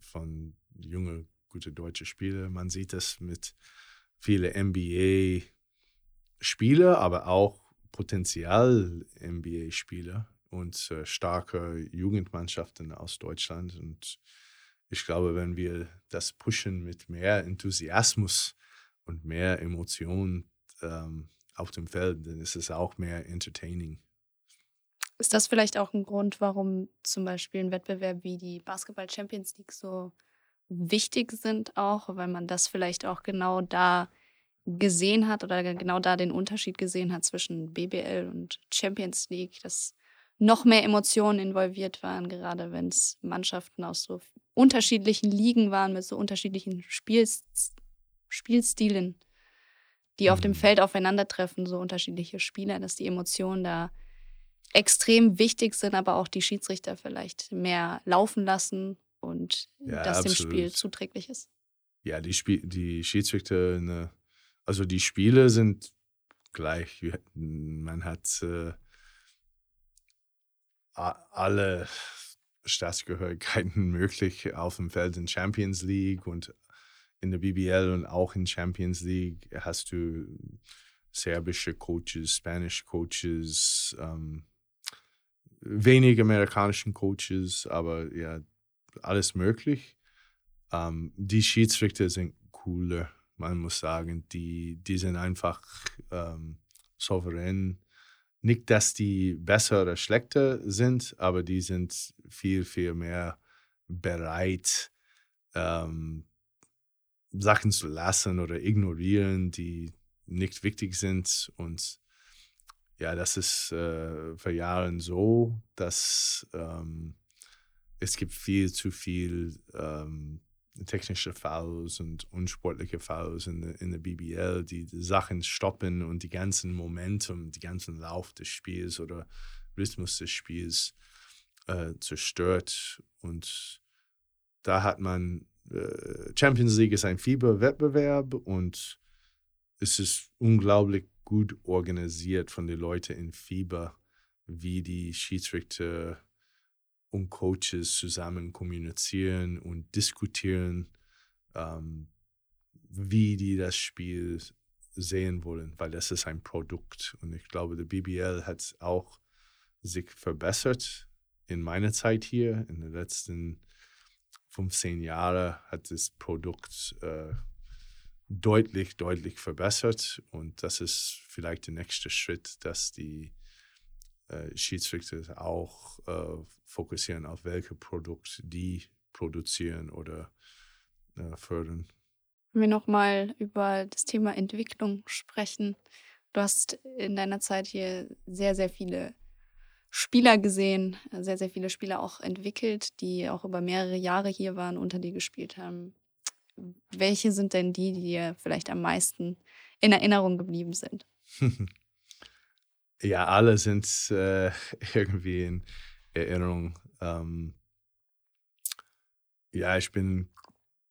von jungen, gute deutsche Spieler. Man sieht das mit viele NBA-Spieler, aber auch Potenzial NBA-Spieler und äh, starke Jugendmannschaften aus Deutschland. Und ich glaube, wenn wir das pushen mit mehr Enthusiasmus und mehr Emotionen ähm, auf dem Feld, dann ist es auch mehr entertaining. Ist das vielleicht auch ein Grund, warum zum Beispiel ein Wettbewerb wie die Basketball Champions League so wichtig sind auch, weil man das vielleicht auch genau da gesehen hat oder genau da den Unterschied gesehen hat zwischen BBL und Champions League, dass noch mehr Emotionen involviert waren, gerade wenn es Mannschaften aus so unterschiedlichen Ligen waren, mit so unterschiedlichen Spiels Spielstilen, die auf dem mhm. Feld aufeinandertreffen, so unterschiedliche Spieler, dass die Emotionen da extrem wichtig sind, aber auch die Schiedsrichter vielleicht mehr laufen lassen und ja, das absolut. dem Spiel zuträglich ist. Ja, die, Spiel die Schiedsrichter, ne, also die Spiele sind gleich. Man hat äh, alle Staatsgehörigkeiten möglich auf dem Feld in Champions League und in der BBL und auch in Champions League hast du serbische Coaches, Spanish Coaches, ähm, wenig amerikanischen Coaches, aber ja, alles möglich. Ähm, die Schiedsrichter sind cooler, man muss sagen. Die, die sind einfach ähm, souverän. Nicht, dass die besser oder schlechter sind, aber die sind viel, viel mehr bereit, ähm, Sachen zu lassen oder ignorieren, die nicht wichtig sind. Und ja, das ist äh, für Jahre so, dass ähm, es gibt viel zu viel ähm, technische Fouls und unsportliche Fouls in, in der BBL, die, die Sachen stoppen und die ganzen Momentum, die ganzen Lauf des Spiels oder Rhythmus des Spiels äh, zerstört. Und da hat man, Champions League ist ein Fieberwettbewerb und es ist unglaublich gut organisiert von den Leuten in Fieber, wie die Schiedsrichter und Coaches zusammen kommunizieren und diskutieren, ähm, wie die das Spiel sehen wollen, weil das ist ein Produkt. Und ich glaube, der BBL hat auch sich verbessert in meiner Zeit hier. In den letzten 15 Jahren hat das Produkt äh, deutlich, deutlich verbessert. Und das ist vielleicht der nächste Schritt, dass die äh, Schiedsrichter auch äh, fokussieren auf welche Produkte die produzieren oder äh, fördern. Wenn wir nochmal über das Thema Entwicklung sprechen. Du hast in deiner Zeit hier sehr, sehr viele Spieler gesehen, sehr, sehr viele Spieler auch entwickelt, die auch über mehrere Jahre hier waren, unter dir gespielt haben. Welche sind denn die, die dir vielleicht am meisten in Erinnerung geblieben sind? Ja, alle sind äh, irgendwie in Erinnerung. Ähm, ja, ich bin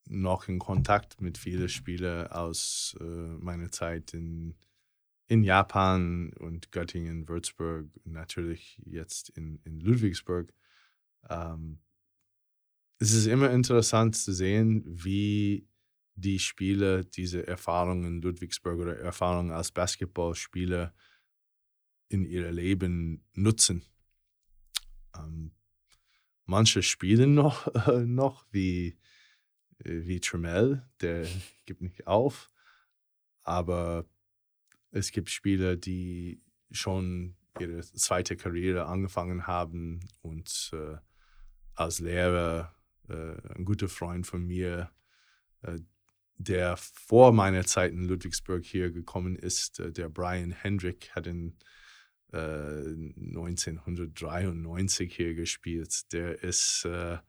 noch in Kontakt mit vielen Spielern aus äh, meiner Zeit in, in Japan und Göttingen, Würzburg, natürlich jetzt in, in Ludwigsburg. Ähm, es ist immer interessant zu sehen, wie die Spieler diese Erfahrungen in Ludwigsburg oder Erfahrungen als Basketballspieler in ihr Leben nutzen. Ähm, manche spielen noch, äh, noch wie, äh, wie Tremel, der gibt nicht auf. Aber es gibt Spieler, die schon ihre zweite Karriere angefangen haben und äh, als Lehrer äh, ein guter Freund von mir, äh, der vor meiner Zeit in Ludwigsburg hier gekommen ist, äh, der Brian Hendrick, hat in 1993 äh, hier gespielt. Der ist äh,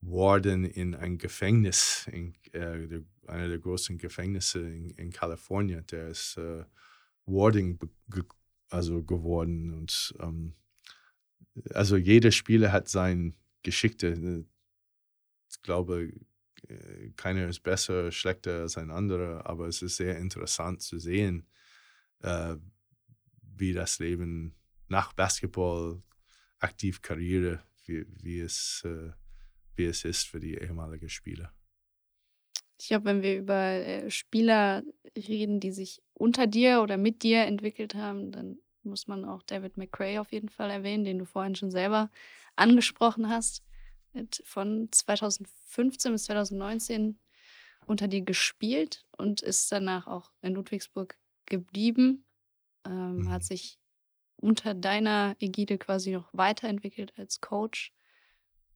Warden in ein Gefängnis, in, der, einer der großen Gefängnisse in, in Kalifornien. Der ist äh, Warden ge also geworden. Und ähm, also jeder Spieler hat seine Geschichte. Ich glaube, äh, keiner ist besser, schlechter als ein anderer, aber es ist sehr interessant zu sehen, äh, wie das Leben nach Basketball, aktiv Karriere, wie, wie, es, äh, wie es ist für die ehemaligen Spieler. Ich glaube, wenn wir über äh, Spieler reden, die sich unter dir oder mit dir entwickelt haben, dann muss man auch David McRae auf jeden Fall erwähnen, den du vorhin schon selber angesprochen hast. Von 2015 bis 2019 unter dir gespielt und ist danach auch in Ludwigsburg geblieben ähm, mhm. hat sich unter deiner Ägide quasi noch weiterentwickelt als Coach.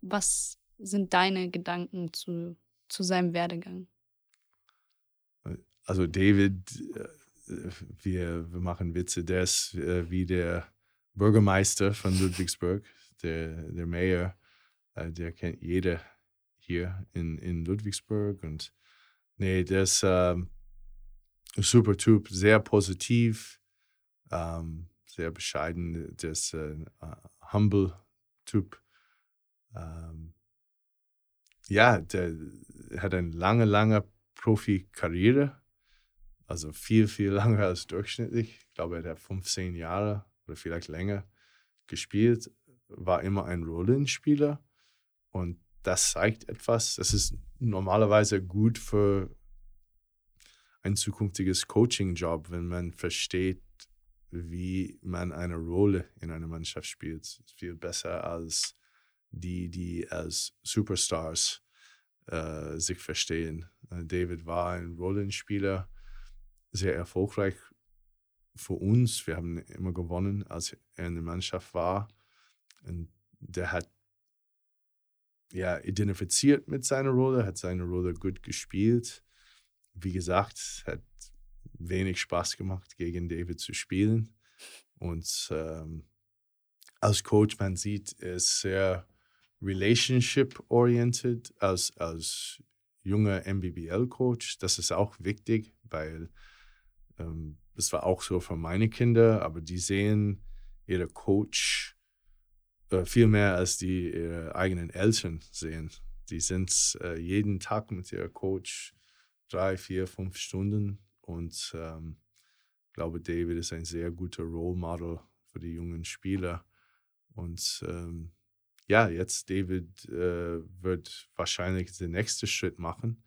Was sind deine Gedanken zu, zu seinem Werdegang? Also David, äh, wir, wir machen Witze, der ist äh, wie der Bürgermeister von Ludwigsburg, der, der Mayor, äh, der kennt jeder hier in, in Ludwigsburg und nee, der ist ähm, ein super Typ, sehr positiv, ähm, sehr bescheiden, der ist ein äh, humble Typ. Ähm, ja, der hat eine lange, lange Profikarriere, also viel, viel länger als durchschnittlich. Ich glaube, er hat 15 Jahre oder vielleicht länger gespielt, war immer ein Rollenspieler und das zeigt etwas. Das ist normalerweise gut für ein zukünftiges Coaching-Job, wenn man versteht, wie man eine Rolle in einer Mannschaft spielt. Viel besser als die, die als Superstars äh, sich verstehen. Äh, David war ein Rollenspieler, sehr erfolgreich für uns. Wir haben immer gewonnen, als er in der Mannschaft war. Und der hat ja identifiziert mit seiner Rolle, hat seine Rolle gut gespielt. wie gesagt, es hat wenig Spaß gemacht, gegen David zu spielen. Und ähm, als Coach, man sieht, er ist sehr relationship-oriented als, als junger MBBL-Coach. Das ist auch wichtig, weil ähm, das war auch so für meine Kinder, aber die sehen ihre Coach äh, viel mehr, als die ihre eigenen Eltern sehen. Die sind äh, jeden Tag mit ihrer Coach drei, vier, fünf Stunden und ähm, ich glaube, David ist ein sehr guter Role Model für die jungen Spieler. Und ähm, ja, jetzt David äh, wird wahrscheinlich den nächsten Schritt machen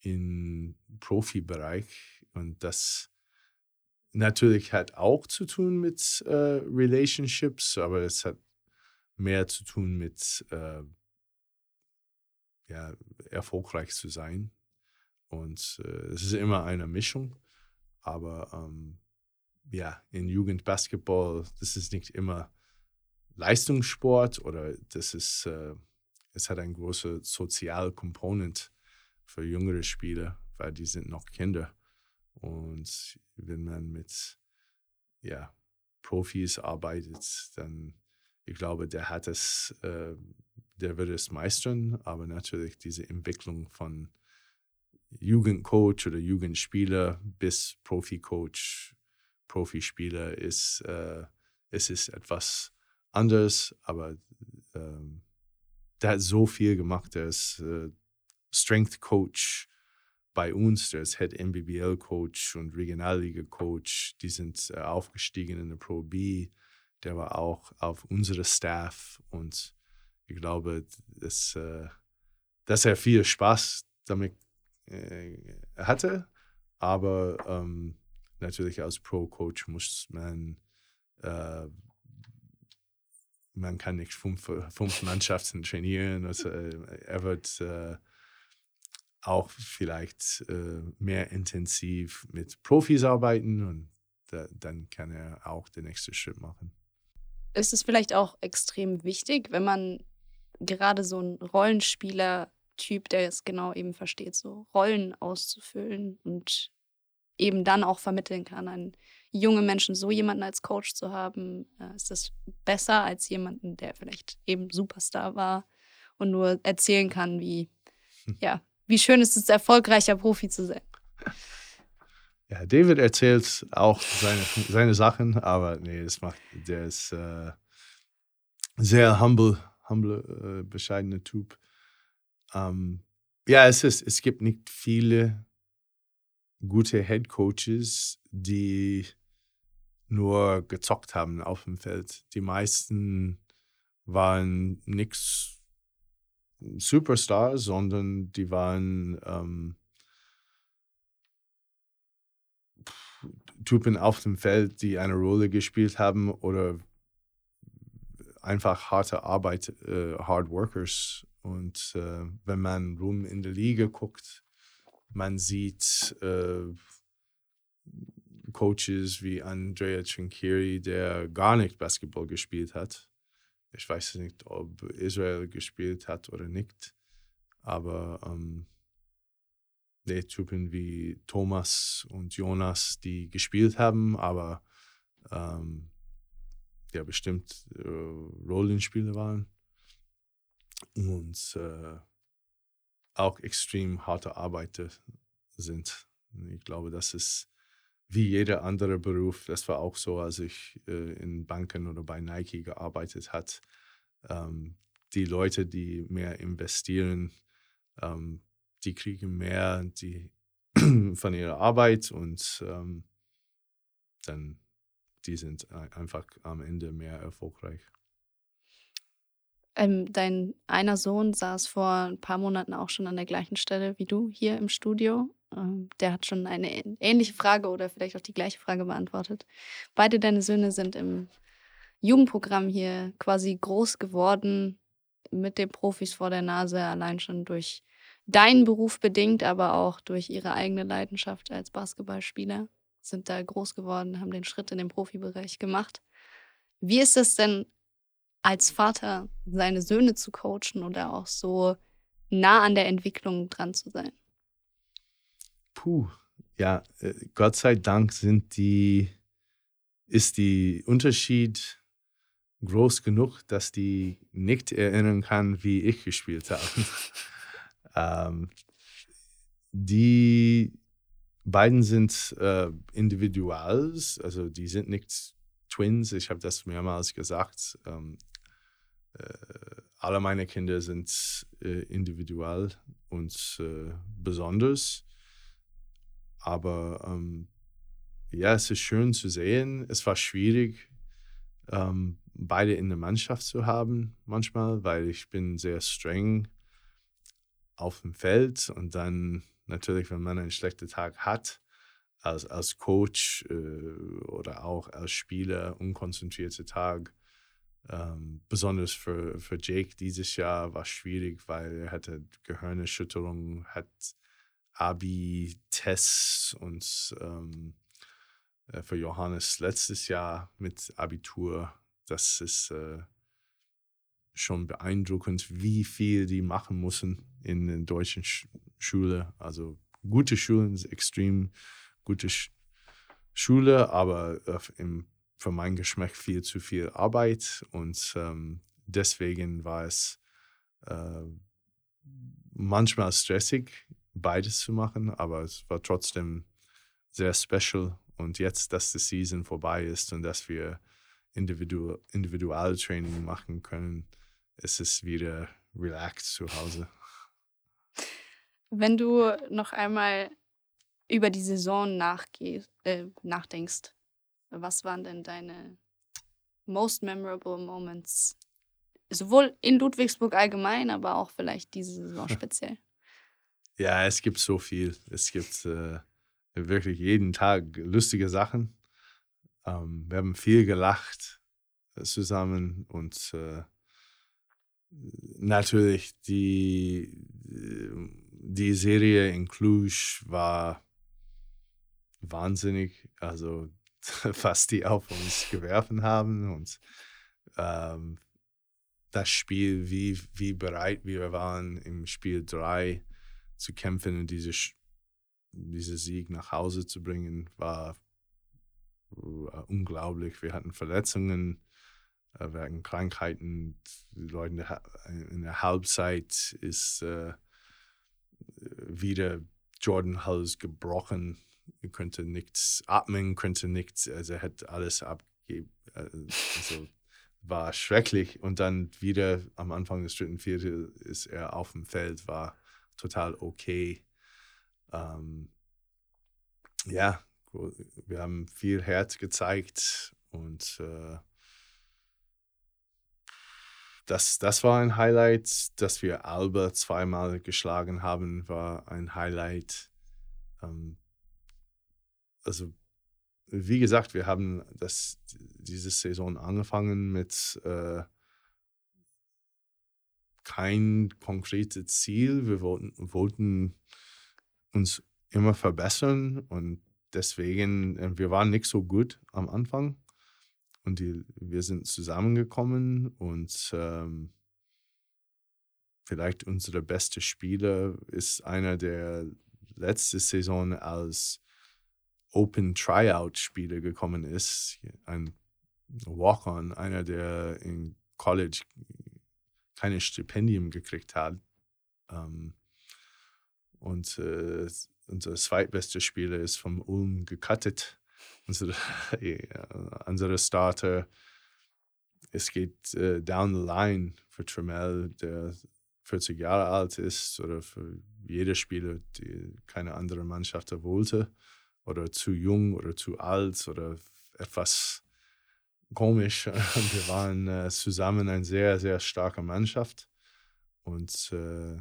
im Profibereich. Und das natürlich hat auch zu tun mit äh, Relationships, aber es hat mehr zu tun mit äh, ja, erfolgreich zu sein. Und äh, es ist immer eine Mischung. Aber ähm, ja, in Jugendbasketball, das ist nicht immer Leistungssport oder das ist, äh, es hat eine große Sozialkomponent für jüngere Spieler, weil die sind noch Kinder. Und wenn man mit ja, Profis arbeitet, dann, ich glaube, der hat es, äh, der wird es meistern, aber natürlich diese Entwicklung von Jugendcoach oder Jugendspieler bis Proficoach, Profispieler ist, äh, es ist etwas anders, aber ähm, der hat so viel gemacht. Der ist äh, Strength Coach bei uns, der ist Head MBBL Coach und Regionalliga Coach. Die sind äh, aufgestiegen in der Pro B. Der war auch auf unserem Staff und ich glaube, dass, äh, dass er viel Spaß damit äh, hatte. Aber ähm, natürlich als Pro-Coach muss man äh, man kann nicht fünf, fünf Mannschaften trainieren. Also, äh, er wird äh, auch vielleicht äh, mehr intensiv mit Profis arbeiten und da, dann kann er auch den nächsten Schritt machen. Ist es vielleicht auch extrem wichtig, wenn man gerade so ein Rollenspieler-Typ, der es genau eben versteht, so Rollen auszufüllen und eben dann auch vermitteln kann an junge Menschen, so jemanden als Coach zu haben, äh, ist das besser als jemanden, der vielleicht eben Superstar war und nur erzählen kann, wie, hm. ja, wie schön ist es, erfolgreicher Profi zu sein. Ja, David erzählt auch seine, seine Sachen, aber nee, das macht, der ist äh, sehr humble, humble, äh, bescheidener Typ. Ähm, ja, es, ist, es gibt nicht viele gute Head Coaches, die nur gezockt haben auf dem Feld. Die meisten waren nichts Superstars, sondern die waren ähm, Typen auf dem Feld, die eine Rolle gespielt haben oder einfach harte Arbeit, äh, Hard Workers. Und äh, wenn man rum in der Liga guckt, man sieht äh, Coaches wie Andrea Trinkiri, der gar nicht Basketball gespielt hat. Ich weiß nicht, ob Israel gespielt hat oder nicht. Aber ähm, die Typen wie Thomas und Jonas, die gespielt haben, aber ähm, ja bestimmt äh, Rollenspiele waren. Und äh, auch extrem harte Arbeiter sind. Ich glaube, das ist wie jeder andere Beruf. Das war auch so, als ich äh, in Banken oder bei Nike gearbeitet hat. Ähm, die Leute, die mehr investieren, ähm, die kriegen mehr die, von ihrer Arbeit und ähm, dann die sind einfach am Ende mehr erfolgreich. Ähm, dein einer Sohn saß vor ein paar Monaten auch schon an der gleichen Stelle wie du hier im Studio. Ähm, der hat schon eine ähnliche Frage oder vielleicht auch die gleiche Frage beantwortet. Beide deine Söhne sind im Jugendprogramm hier quasi groß geworden mit den Profis vor der Nase, allein schon durch deinen Beruf bedingt, aber auch durch ihre eigene Leidenschaft als Basketballspieler. Sind da groß geworden, haben den Schritt in den Profibereich gemacht. Wie ist es denn als Vater seine Söhne zu coachen oder auch so nah an der Entwicklung dran zu sein? Puh, ja, äh, Gott sei Dank sind die, ist die Unterschied groß genug, dass die nicht erinnern kann, wie ich gespielt habe. ähm, die beiden sind äh, Individuals, also die sind nicht Twins. Ich habe das mehrmals gesagt. Ähm, äh, alle meine Kinder sind äh, individual und äh, besonders. Aber ähm, ja, es ist schön zu sehen. Es war schwierig, ähm, beide in der Mannschaft zu haben manchmal, weil ich bin sehr streng auf dem Feld und dann natürlich, wenn man einen schlechten Tag hat, als, als Coach äh, oder auch als Spieler, unkonzentrierter Tag, ähm, besonders für, für Jake dieses Jahr war schwierig, weil er hatte Gehirnerschütterung, hat Abi-Tests und ähm, äh, für Johannes letztes Jahr mit Abitur. Das ist äh, schon beeindruckend, wie viel die machen müssen in der deutschen Sch Schule. Also gute Schulen extrem gute Sch Schule, aber äh, im, für meinen Geschmack viel zu viel Arbeit und ähm, deswegen war es äh, manchmal stressig, beides zu machen, aber es war trotzdem sehr special. Und jetzt, dass die Season vorbei ist und dass wir Individu Individualtraining machen können, ist es wieder relaxed zu Hause. Wenn du noch einmal über die Saison äh, nachdenkst, was waren denn deine most memorable moments? Sowohl in Ludwigsburg allgemein, aber auch vielleicht diese Saison speziell. Ja, es gibt so viel. Es gibt äh, wirklich jeden Tag lustige Sachen. Ähm, wir haben viel gelacht äh, zusammen und äh, natürlich die, die Serie in Cluj war wahnsinnig. Also was die auf uns geworfen haben und ähm, das Spiel, wie, wie bereit wir waren im Spiel 3 zu kämpfen und diese, diese Sieg nach Hause zu bringen, war, war unglaublich. Wir hatten Verletzungen, äh, wegen Krankheiten. Die Leute in der Halbzeit ist äh, wieder Jordan Hals gebrochen er könnte nichts atmen, könnte nichts, also er hat alles abgegeben. Also war schrecklich. Und dann wieder am Anfang des dritten Viertel ist er auf dem Feld, war total okay. Ähm, ja, wir haben viel Herz gezeigt und äh, das, das war ein Highlight. Dass wir Alba zweimal geschlagen haben, war ein Highlight. Ähm, also wie gesagt, wir haben das, diese Saison angefangen mit äh, kein konkretes Ziel. Wir wollten, wollten uns immer verbessern und deswegen, äh, wir waren nicht so gut am Anfang und die, wir sind zusammengekommen und ähm, vielleicht unser bester Spieler ist einer, der letzte Saison als Open Tryout Spieler gekommen ist. Ein Walk-on, einer, der in College keine Stipendium gekriegt hat. Ähm, und äh, unser zweitbester Spieler ist vom Ulm gecuttet. Unsere, ja, unsere Starter, es geht äh, down the line für Tremel, der 40 Jahre alt ist, oder für jeder Spieler, die keine andere Mannschaft wollte oder zu jung oder zu alt oder etwas komisch. Wir waren äh, zusammen eine sehr, sehr starke Mannschaft. Und äh,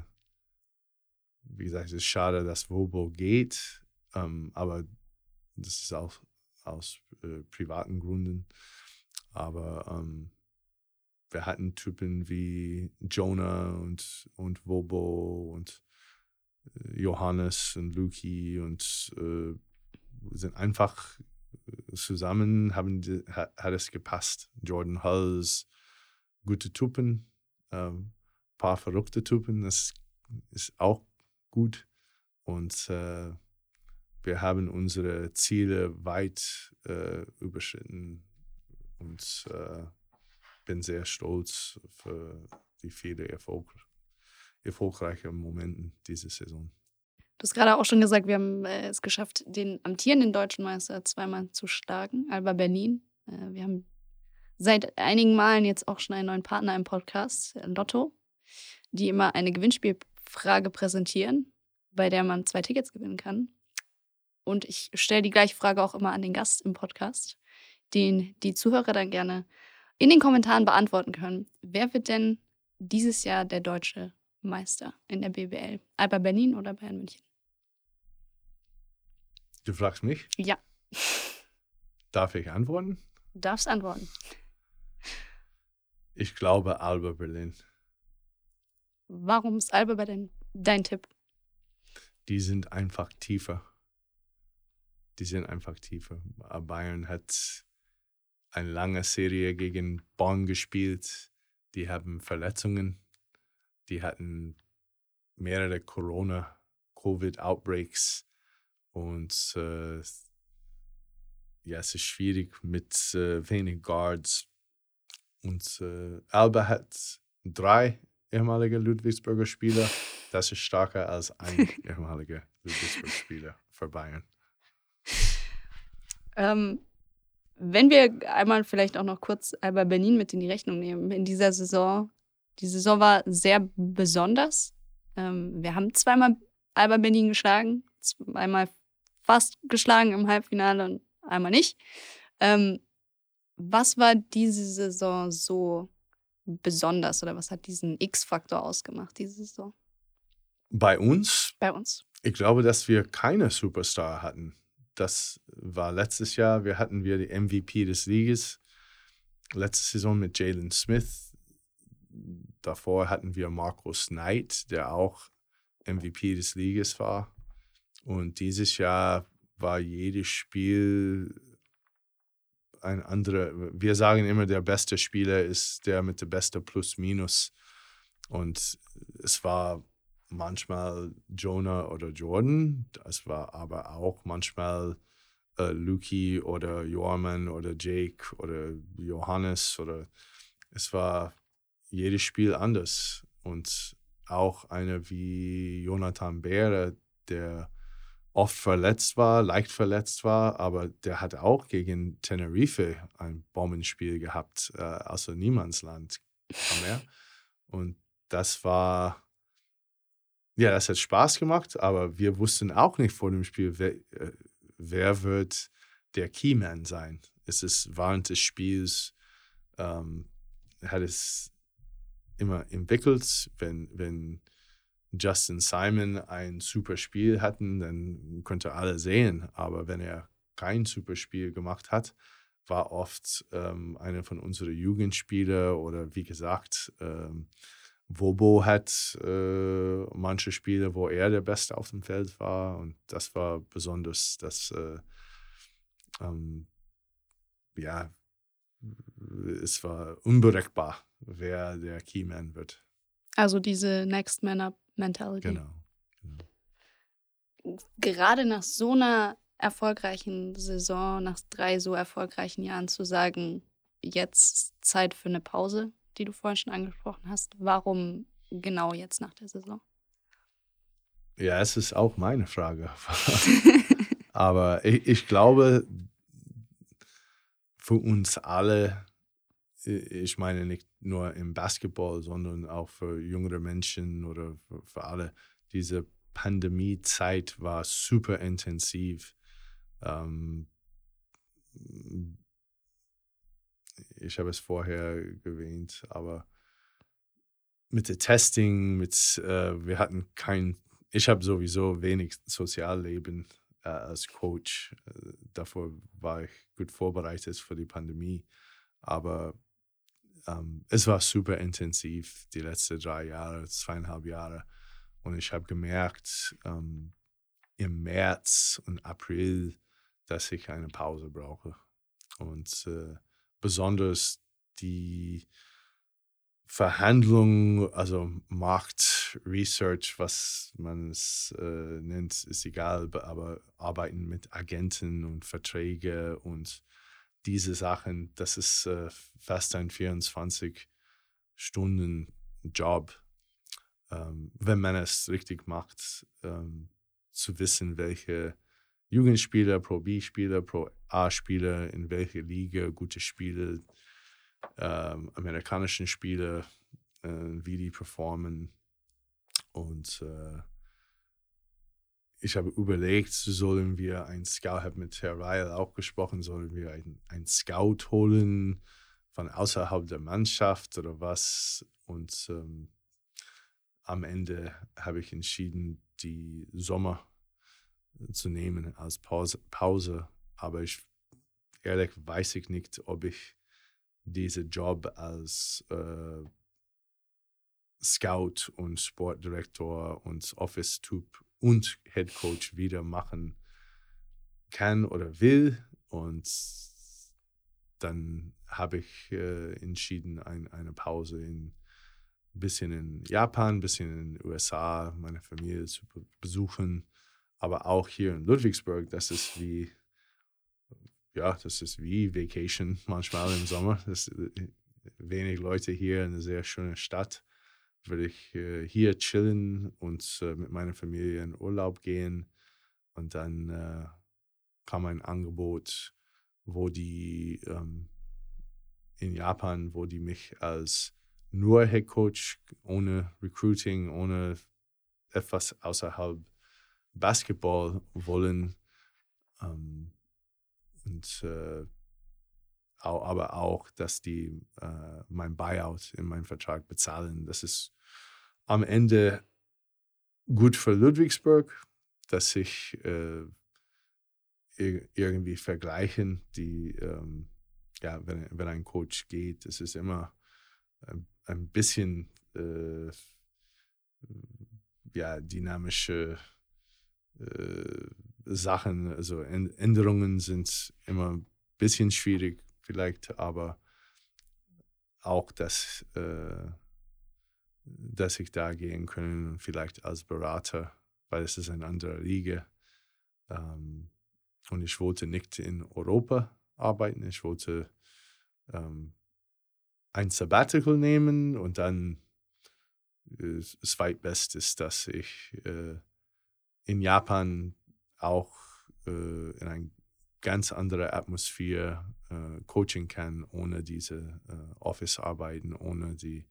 wie gesagt, es ist schade, dass Wobo geht, ähm, aber das ist auch aus äh, privaten Gründen. Aber ähm, wir hatten Typen wie Jonah und, und Wobo und äh, Johannes und Luki und äh, sind einfach zusammen, haben die, hat, hat, es gepasst. Jordan Hulls, gute Typen, ähm, paar verrückte Typen, das ist auch gut. Und äh, wir haben unsere Ziele weit äh, überschritten und äh, bin sehr stolz für die viele Erfolg, erfolgreichen Momente dieser Saison. Du hast gerade auch schon gesagt, wir haben äh, es geschafft, den amtierenden deutschen Meister zweimal zu schlagen, Alba Berlin. Äh, wir haben seit einigen Malen jetzt auch schon einen neuen Partner im Podcast, Lotto, die immer eine Gewinnspielfrage präsentieren, bei der man zwei Tickets gewinnen kann. Und ich stelle die gleiche Frage auch immer an den Gast im Podcast, den die Zuhörer dann gerne in den Kommentaren beantworten können. Wer wird denn dieses Jahr der deutsche Meister in der BBL? Alba Berlin oder Bayern München? Du fragst mich? Ja. Darf ich antworten? Du darfst antworten. Ich glaube Alba Berlin. Warum ist Alba Berlin dein Tipp? Die sind einfach tiefer. Die sind einfach tiefer. Bayern hat eine lange Serie gegen Bonn gespielt. Die haben Verletzungen. Die hatten mehrere Corona-Covid-Outbreaks. Und äh, ja, es ist schwierig mit äh, wenig Guards. Und äh, Alba hat drei ehemalige Ludwigsburger Spieler. Das ist stärker als ein ehemaliger Ludwigsburger Spieler für Bayern. Ähm, wenn wir einmal vielleicht auch noch kurz Alba Berlin mit in die Rechnung nehmen, in dieser Saison, die Saison war sehr besonders. Ähm, wir haben zweimal Alba Berlin geschlagen, zweimal fast geschlagen im Halbfinale und einmal nicht. Ähm, was war diese Saison so besonders oder was hat diesen X-Faktor ausgemacht, diese Saison? Bei uns? Bei uns. Ich glaube, dass wir keine Superstar hatten. Das war letztes Jahr. Wir hatten wir die MVP des Liges. Letzte Saison mit Jalen Smith. Davor hatten wir Marcus Knight, der auch MVP des Liges war. Und dieses Jahr war jedes Spiel ein anderer. Wir sagen immer, der beste Spieler ist der mit der beste Plus-Minus. Und es war manchmal Jonah oder Jordan. Es war aber auch manchmal äh, Luki oder Jorman oder Jake oder Johannes oder es war jedes Spiel anders. Und auch einer wie Jonathan Beere, der oft verletzt war, leicht verletzt war, aber der hat auch gegen Tenerife ein Bombenspiel gehabt, äh, also Niemandsland er. Und das war, ja, das hat Spaß gemacht, aber wir wussten auch nicht vor dem Spiel, wer, äh, wer wird der Keyman sein. Es ist während des Spiels, ähm, hat es immer entwickelt, wenn, wenn Justin Simon ein super Spiel hatten, dann könnte alle sehen. Aber wenn er kein super Spiel gemacht hat, war oft ähm, einer von unseren Jugendspielern oder wie gesagt, ähm, Wobo hat äh, manche Spiele, wo er der Beste auf dem Feld war. Und das war besonders, dass äh, ähm, ja, es war unberechenbar, wer der Keyman wird. Also diese Next Man Up Mentality. Genau. genau. Gerade nach so einer erfolgreichen Saison, nach drei so erfolgreichen Jahren zu sagen, jetzt Zeit für eine Pause, die du vorhin schon angesprochen hast. Warum genau jetzt nach der Saison? Ja, es ist auch meine Frage. Aber ich, ich glaube, für uns alle ich meine nicht nur im Basketball, sondern auch für jüngere Menschen oder für, für alle. Diese Pandemiezeit war super intensiv. Ähm, ich habe es vorher erwähnt, aber mit dem Testing, mit äh, wir hatten kein, ich habe sowieso wenig Sozialleben äh, als Coach. Äh, davor war ich gut vorbereitet für die Pandemie, aber ähm, es war super intensiv die letzten drei Jahre, zweieinhalb Jahre. Und ich habe gemerkt ähm, im März und April, dass ich eine Pause brauche. Und äh, besonders die Verhandlungen, also Markt, Research, was man es äh, nennt, ist egal, aber arbeiten mit Agenten und Verträge und diese Sachen, das ist äh, fast ein 24 Stunden Job, ähm, wenn man es richtig macht, ähm, zu wissen, welche Jugendspieler, Pro B-Spieler, Pro A-Spieler, in welche Liga gute Spiele, ähm, amerikanischen Spiele, äh, wie die performen. Und äh, ich habe überlegt, sollen wir ein Scout, habe mit Herr Ryle auch gesprochen, sollen wir einen Scout holen von außerhalb der Mannschaft oder was? Und ähm, am Ende habe ich entschieden, die Sommer zu nehmen als Pause. Pause. Aber ich ehrlich weiß ich nicht, ob ich diesen Job als äh, Scout und Sportdirektor und Office-Typ und Head Coach wieder machen kann oder will. Und dann habe ich äh, entschieden, ein, eine Pause in bisschen in Japan, ein bisschen in den USA, meine Familie zu besuchen aber auch hier in Ludwigsburg, das ist wie, ja, das ist wie Vacation manchmal im Sommer. Das äh, wenig Leute hier, eine sehr schöne Stadt. Würde ich äh, hier chillen und äh, mit meiner Familie in Urlaub gehen. Und dann äh, kam ein Angebot, wo die ähm, in Japan, wo die mich als nur Head Coach, ohne Recruiting, ohne etwas außerhalb Basketball wollen ähm, und äh, aber auch, dass die äh, mein Buyout in meinem Vertrag bezahlen. Das ist am Ende gut für Ludwigsburg, dass sich äh, irgendwie vergleichen. Die, ähm, ja, wenn, wenn ein Coach geht, es ist immer ein, ein bisschen äh, ja, dynamische äh, Sachen, also Änderungen sind immer ein bisschen schwierig vielleicht, aber auch, dass, äh, dass ich da gehen können, vielleicht als Berater, weil es ist eine andere Liga. Ähm, und ich wollte nicht in Europa arbeiten, ich wollte ähm, ein Sabbatical nehmen und dann äh, zweitbestes, dass ich äh, in Japan auch äh, in eine ganz andere Atmosphäre äh, coaching kann, ohne diese äh, Office-Arbeiten, ohne die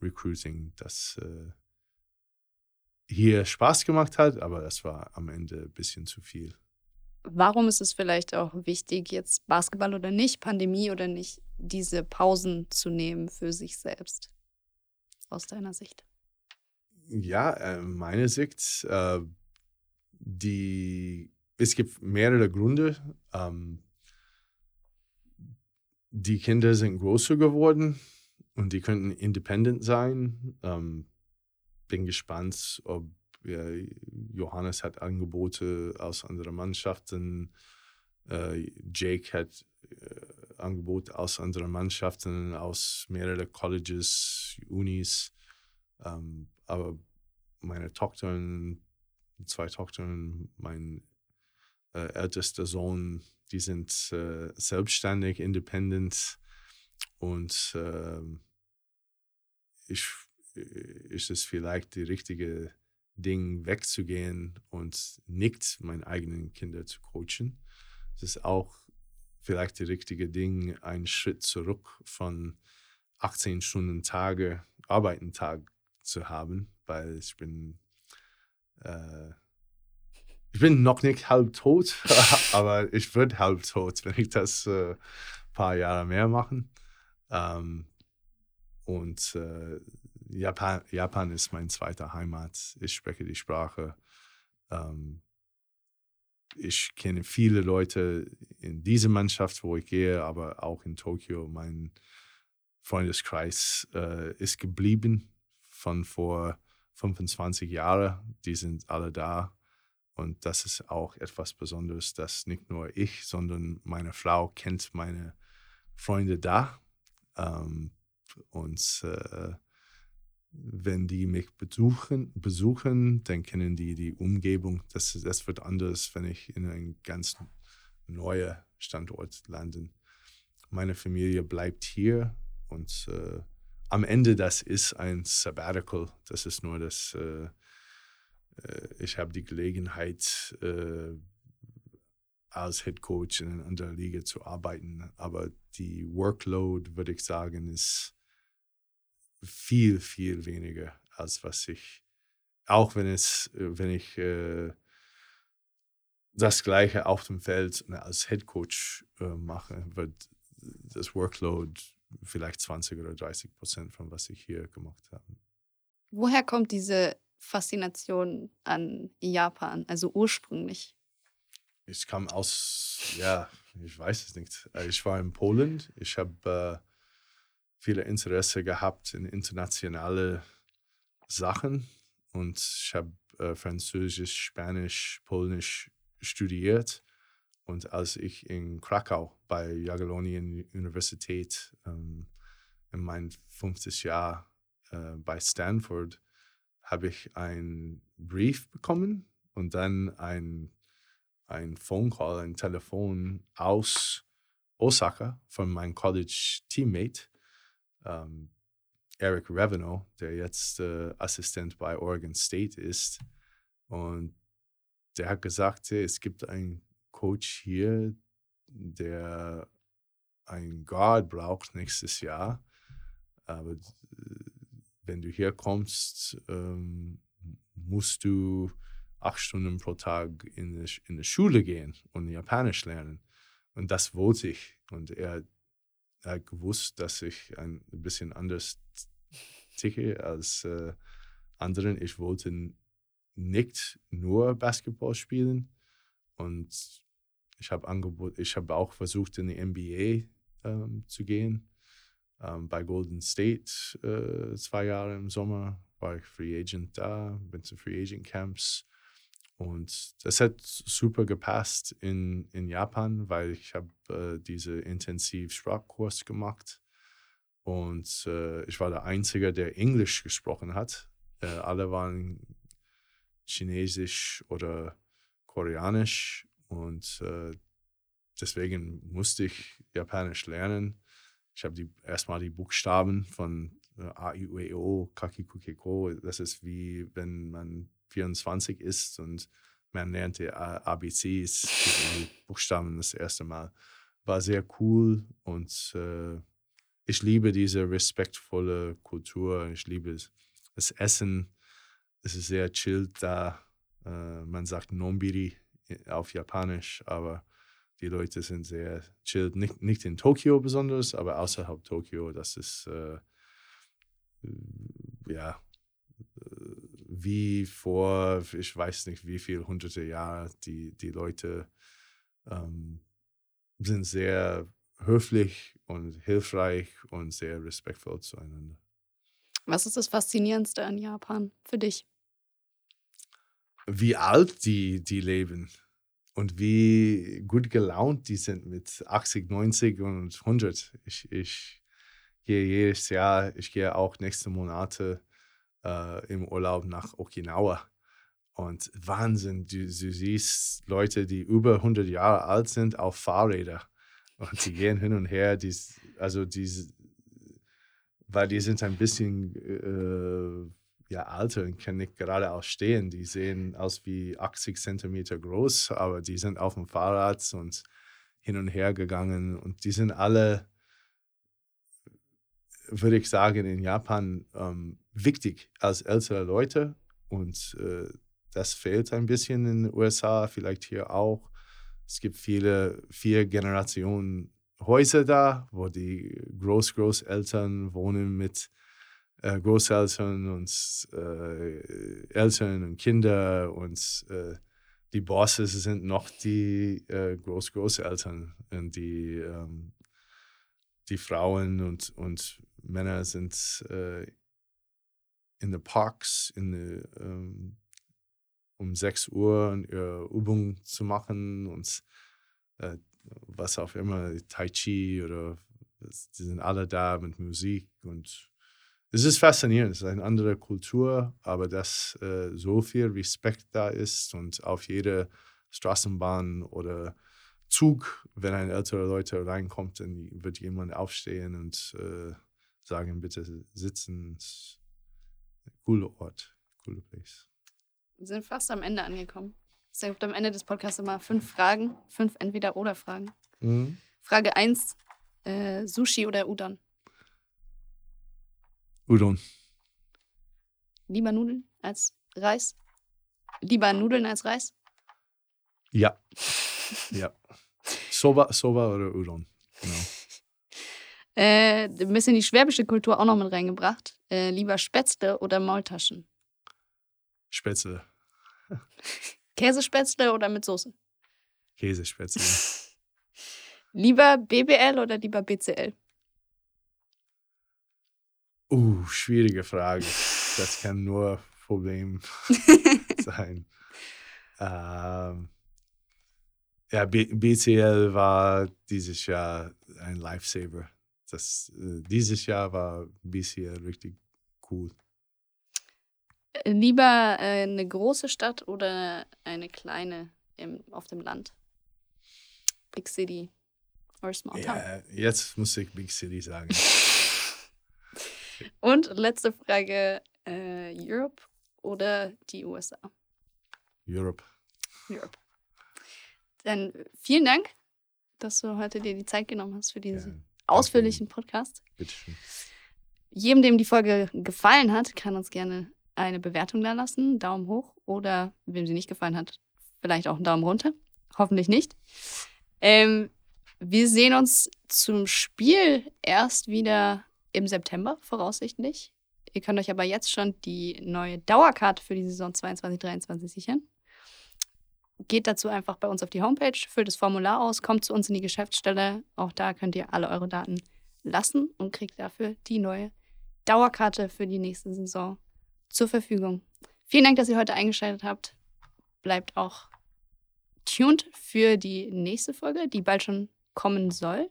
Recruiting, das äh, hier Spaß gemacht hat, aber das war am Ende ein bisschen zu viel. Warum ist es vielleicht auch wichtig, jetzt Basketball oder nicht, Pandemie oder nicht, diese Pausen zu nehmen für sich selbst, aus deiner Sicht? Ja, äh, meine Sicht, äh, die, es gibt mehrere Gründe. Ähm, die Kinder sind größer geworden und die könnten independent sein. Ähm, bin gespannt, ob ja, Johannes hat Angebote aus anderen Mannschaften. Äh, Jake hat äh, Angebote aus anderen Mannschaften, aus mehreren Colleges, Unis. Ähm, aber meine Tochter zwei Tochtern, mein äh, ältester Sohn, die sind äh, selbstständig, independent und äh, ich, ist es vielleicht die richtige Ding wegzugehen und nicht meine eigenen Kinder zu coachen. Es ist auch vielleicht die richtige Ding, einen Schritt zurück von 18 Stunden Tage, Arbeiten zu haben, weil ich bin äh, ich bin noch nicht halb tot, aber ich würde halb tot, wenn ich das ein äh, paar Jahre mehr machen. Ähm, und äh, Japan, Japan ist mein zweiter Heimat. Ich spreche die Sprache. Ähm, ich kenne viele Leute in dieser Mannschaft, wo ich gehe, aber auch in Tokio. Mein Freundeskreis äh, ist geblieben von vor 25 Jahre, die sind alle da. Und das ist auch etwas Besonderes, dass nicht nur ich, sondern meine Frau kennt meine Freunde da. Ähm, und äh, wenn die mich besuchen, besuchen, dann kennen die die Umgebung. Das, das wird anders, wenn ich in einen ganz neuen Standort lande. Meine Familie bleibt hier und äh, am Ende das ist ein Sabbatical. Das ist nur das, äh, ich habe die Gelegenheit, äh, als Head Coach in einer anderen Liga zu arbeiten. Aber die Workload, würde ich sagen, ist viel, viel weniger, als was ich, auch wenn es, wenn ich äh, das Gleiche auf dem Feld ne, als Head Coach äh, mache, wird das Workload vielleicht 20 oder 30 Prozent von was ich hier gemacht habe. Woher kommt diese Faszination an Japan, also ursprünglich? Ich kam aus, ja, ich weiß es nicht. Äh, ich war in Polen. Ich habe äh, viele Interesse gehabt in internationale Sachen und ich habe äh, Französisch, Spanisch, Polnisch studiert. Und als ich in Krakau bei Jagiellonien Universität ähm, in mein fünftes Jahr äh, bei Stanford habe ich einen Brief bekommen und dann ein, ein Phone Call, ein Telefon aus Osaka von meinem College-Teammate, ähm, Eric Reveno, der jetzt äh, Assistent bei Oregon State ist. Und der hat gesagt, es gibt einen Coach hier, der einen Guard braucht nächstes Jahr. Aber äh, wenn du hier kommst, ähm, musst du acht Stunden pro Tag in die, in die Schule gehen und Japanisch lernen. Und das wollte ich. Und er, er hat gewusst, dass ich ein bisschen anders ticke als äh, anderen. Ich wollte nicht nur Basketball spielen. Und ich habe Angebot, ich habe auch versucht, in die NBA ähm, zu gehen. Ähm, bei Golden State äh, zwei Jahre im Sommer war ich Free Agent da, bin zu Free Agent Camps. Und das hat super gepasst in, in Japan, weil ich habe äh, diese intensiv Sprachkurs gemacht. Und äh, ich war der Einzige, der Englisch gesprochen hat. Äh, alle waren Chinesisch oder Koreanisch und äh, deswegen musste ich Japanisch lernen. Ich habe erstmal die Buchstaben von äh, A, I, U, E, O, Kakikukeko. Das ist wie wenn man 24 ist und man lernt die ABCs, die Buchstaben das erste Mal. War sehr cool und äh, ich liebe diese respektvolle Kultur. Ich liebe das Essen es ist sehr chillt da. Äh, man sagt Nombiri äh, auf Japanisch, aber die Leute sind sehr chillt. Nicht, nicht in Tokio besonders, aber außerhalb Tokio, das ist äh, äh ja wie vor, ich weiß nicht wie viele hunderte Jahre, die, die Leute ähm, sind sehr höflich und hilfreich und sehr respektvoll zueinander. Was ist das Faszinierendste an Japan für dich? Wie alt die, die leben und wie gut gelaunt die sind mit 80, 90 und 100. Ich, ich gehe jedes Jahr, ich gehe auch nächste Monate äh, im Urlaub nach Okinawa. Und Wahnsinn, du, du siehst Leute, die über 100 Jahre alt sind, auf Fahrrädern. Und die gehen hin und her. Die, also die, weil die sind ein bisschen äh, ja, alter und können nicht geradeaus stehen. Die sehen aus wie 80 Zentimeter groß, aber die sind auf dem Fahrrad und hin und her gegangen und die sind alle, würde ich sagen, in Japan ähm, wichtig als ältere Leute und äh, das fehlt ein bisschen in den USA, vielleicht hier auch. Es gibt viele, vier Generationen Häuser da, wo die Groß-Großeltern wohnen mit äh, Großeltern und äh, Eltern und Kinder und äh, die Bosses sind noch die äh, Groß-Großeltern und die, ähm, die Frauen und, und Männer sind äh, in den Parks in the, ähm, um 6 Uhr ihre Übung zu machen und äh, was auch immer, Tai Chi oder die sind alle da mit Musik und es ist faszinierend, es ist eine andere Kultur, aber dass äh, so viel Respekt da ist und auf jede Straßenbahn oder Zug, wenn ein älterer Leute reinkommt, dann wird jemand aufstehen und äh, sagen, bitte sitzen. Cooler Ort, cooler Place. Wir sind fast am Ende angekommen. Es gibt am Ende des Podcasts immer fünf Fragen, fünf Entweder-Oder-Fragen. Mhm. Frage 1, äh, Sushi oder Udon? Udon. Lieber Nudeln als Reis? Lieber Nudeln als Reis? Ja. ja. Soba, Soba oder Udon. Genau. Äh, ein bisschen die schwäbische Kultur auch noch mit reingebracht. Äh, lieber Spätzle oder Maultaschen? Spätzle. Käsespätzle oder mit Soße? Käsespätzle. lieber BBL oder lieber BCL? Uh, schwierige Frage. Das kann nur Problem sein. Ähm, ja, B BCL war dieses Jahr ein Lifesaver. Das, äh, dieses Jahr war BCL richtig cool. Äh, lieber äh, eine große Stadt oder eine kleine im, auf dem Land? Big City or Small Town? Ja, jetzt muss ich Big City sagen. Und letzte Frage: äh, Europe oder die USA? Europe. Europe. Dann vielen Dank, dass du heute dir die Zeit genommen hast für diesen ja, ausführlichen Podcast. Bitteschön. Jedem, dem die Folge gefallen hat, kann uns gerne eine Bewertung da lassen, Daumen hoch oder wem sie nicht gefallen hat, vielleicht auch einen Daumen runter. Hoffentlich nicht. Ähm, wir sehen uns zum Spiel erst wieder im September, voraussichtlich. Ihr könnt euch aber jetzt schon die neue Dauerkarte für die Saison 22-23 sichern geht dazu einfach bei uns auf die Homepage, füllt das Formular aus, kommt zu uns in die Geschäftsstelle. Auch da könnt ihr alle eure Daten lassen und kriegt dafür die neue Dauerkarte für die nächste Saison zur Verfügung. Vielen Dank, dass ihr heute eingeschaltet habt. Bleibt auch tuned für die nächste Folge, die bald schon kommen soll.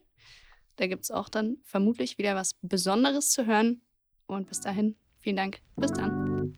Da gibt es auch dann vermutlich wieder was Besonderes zu hören. Und bis dahin, vielen Dank. Bis dann.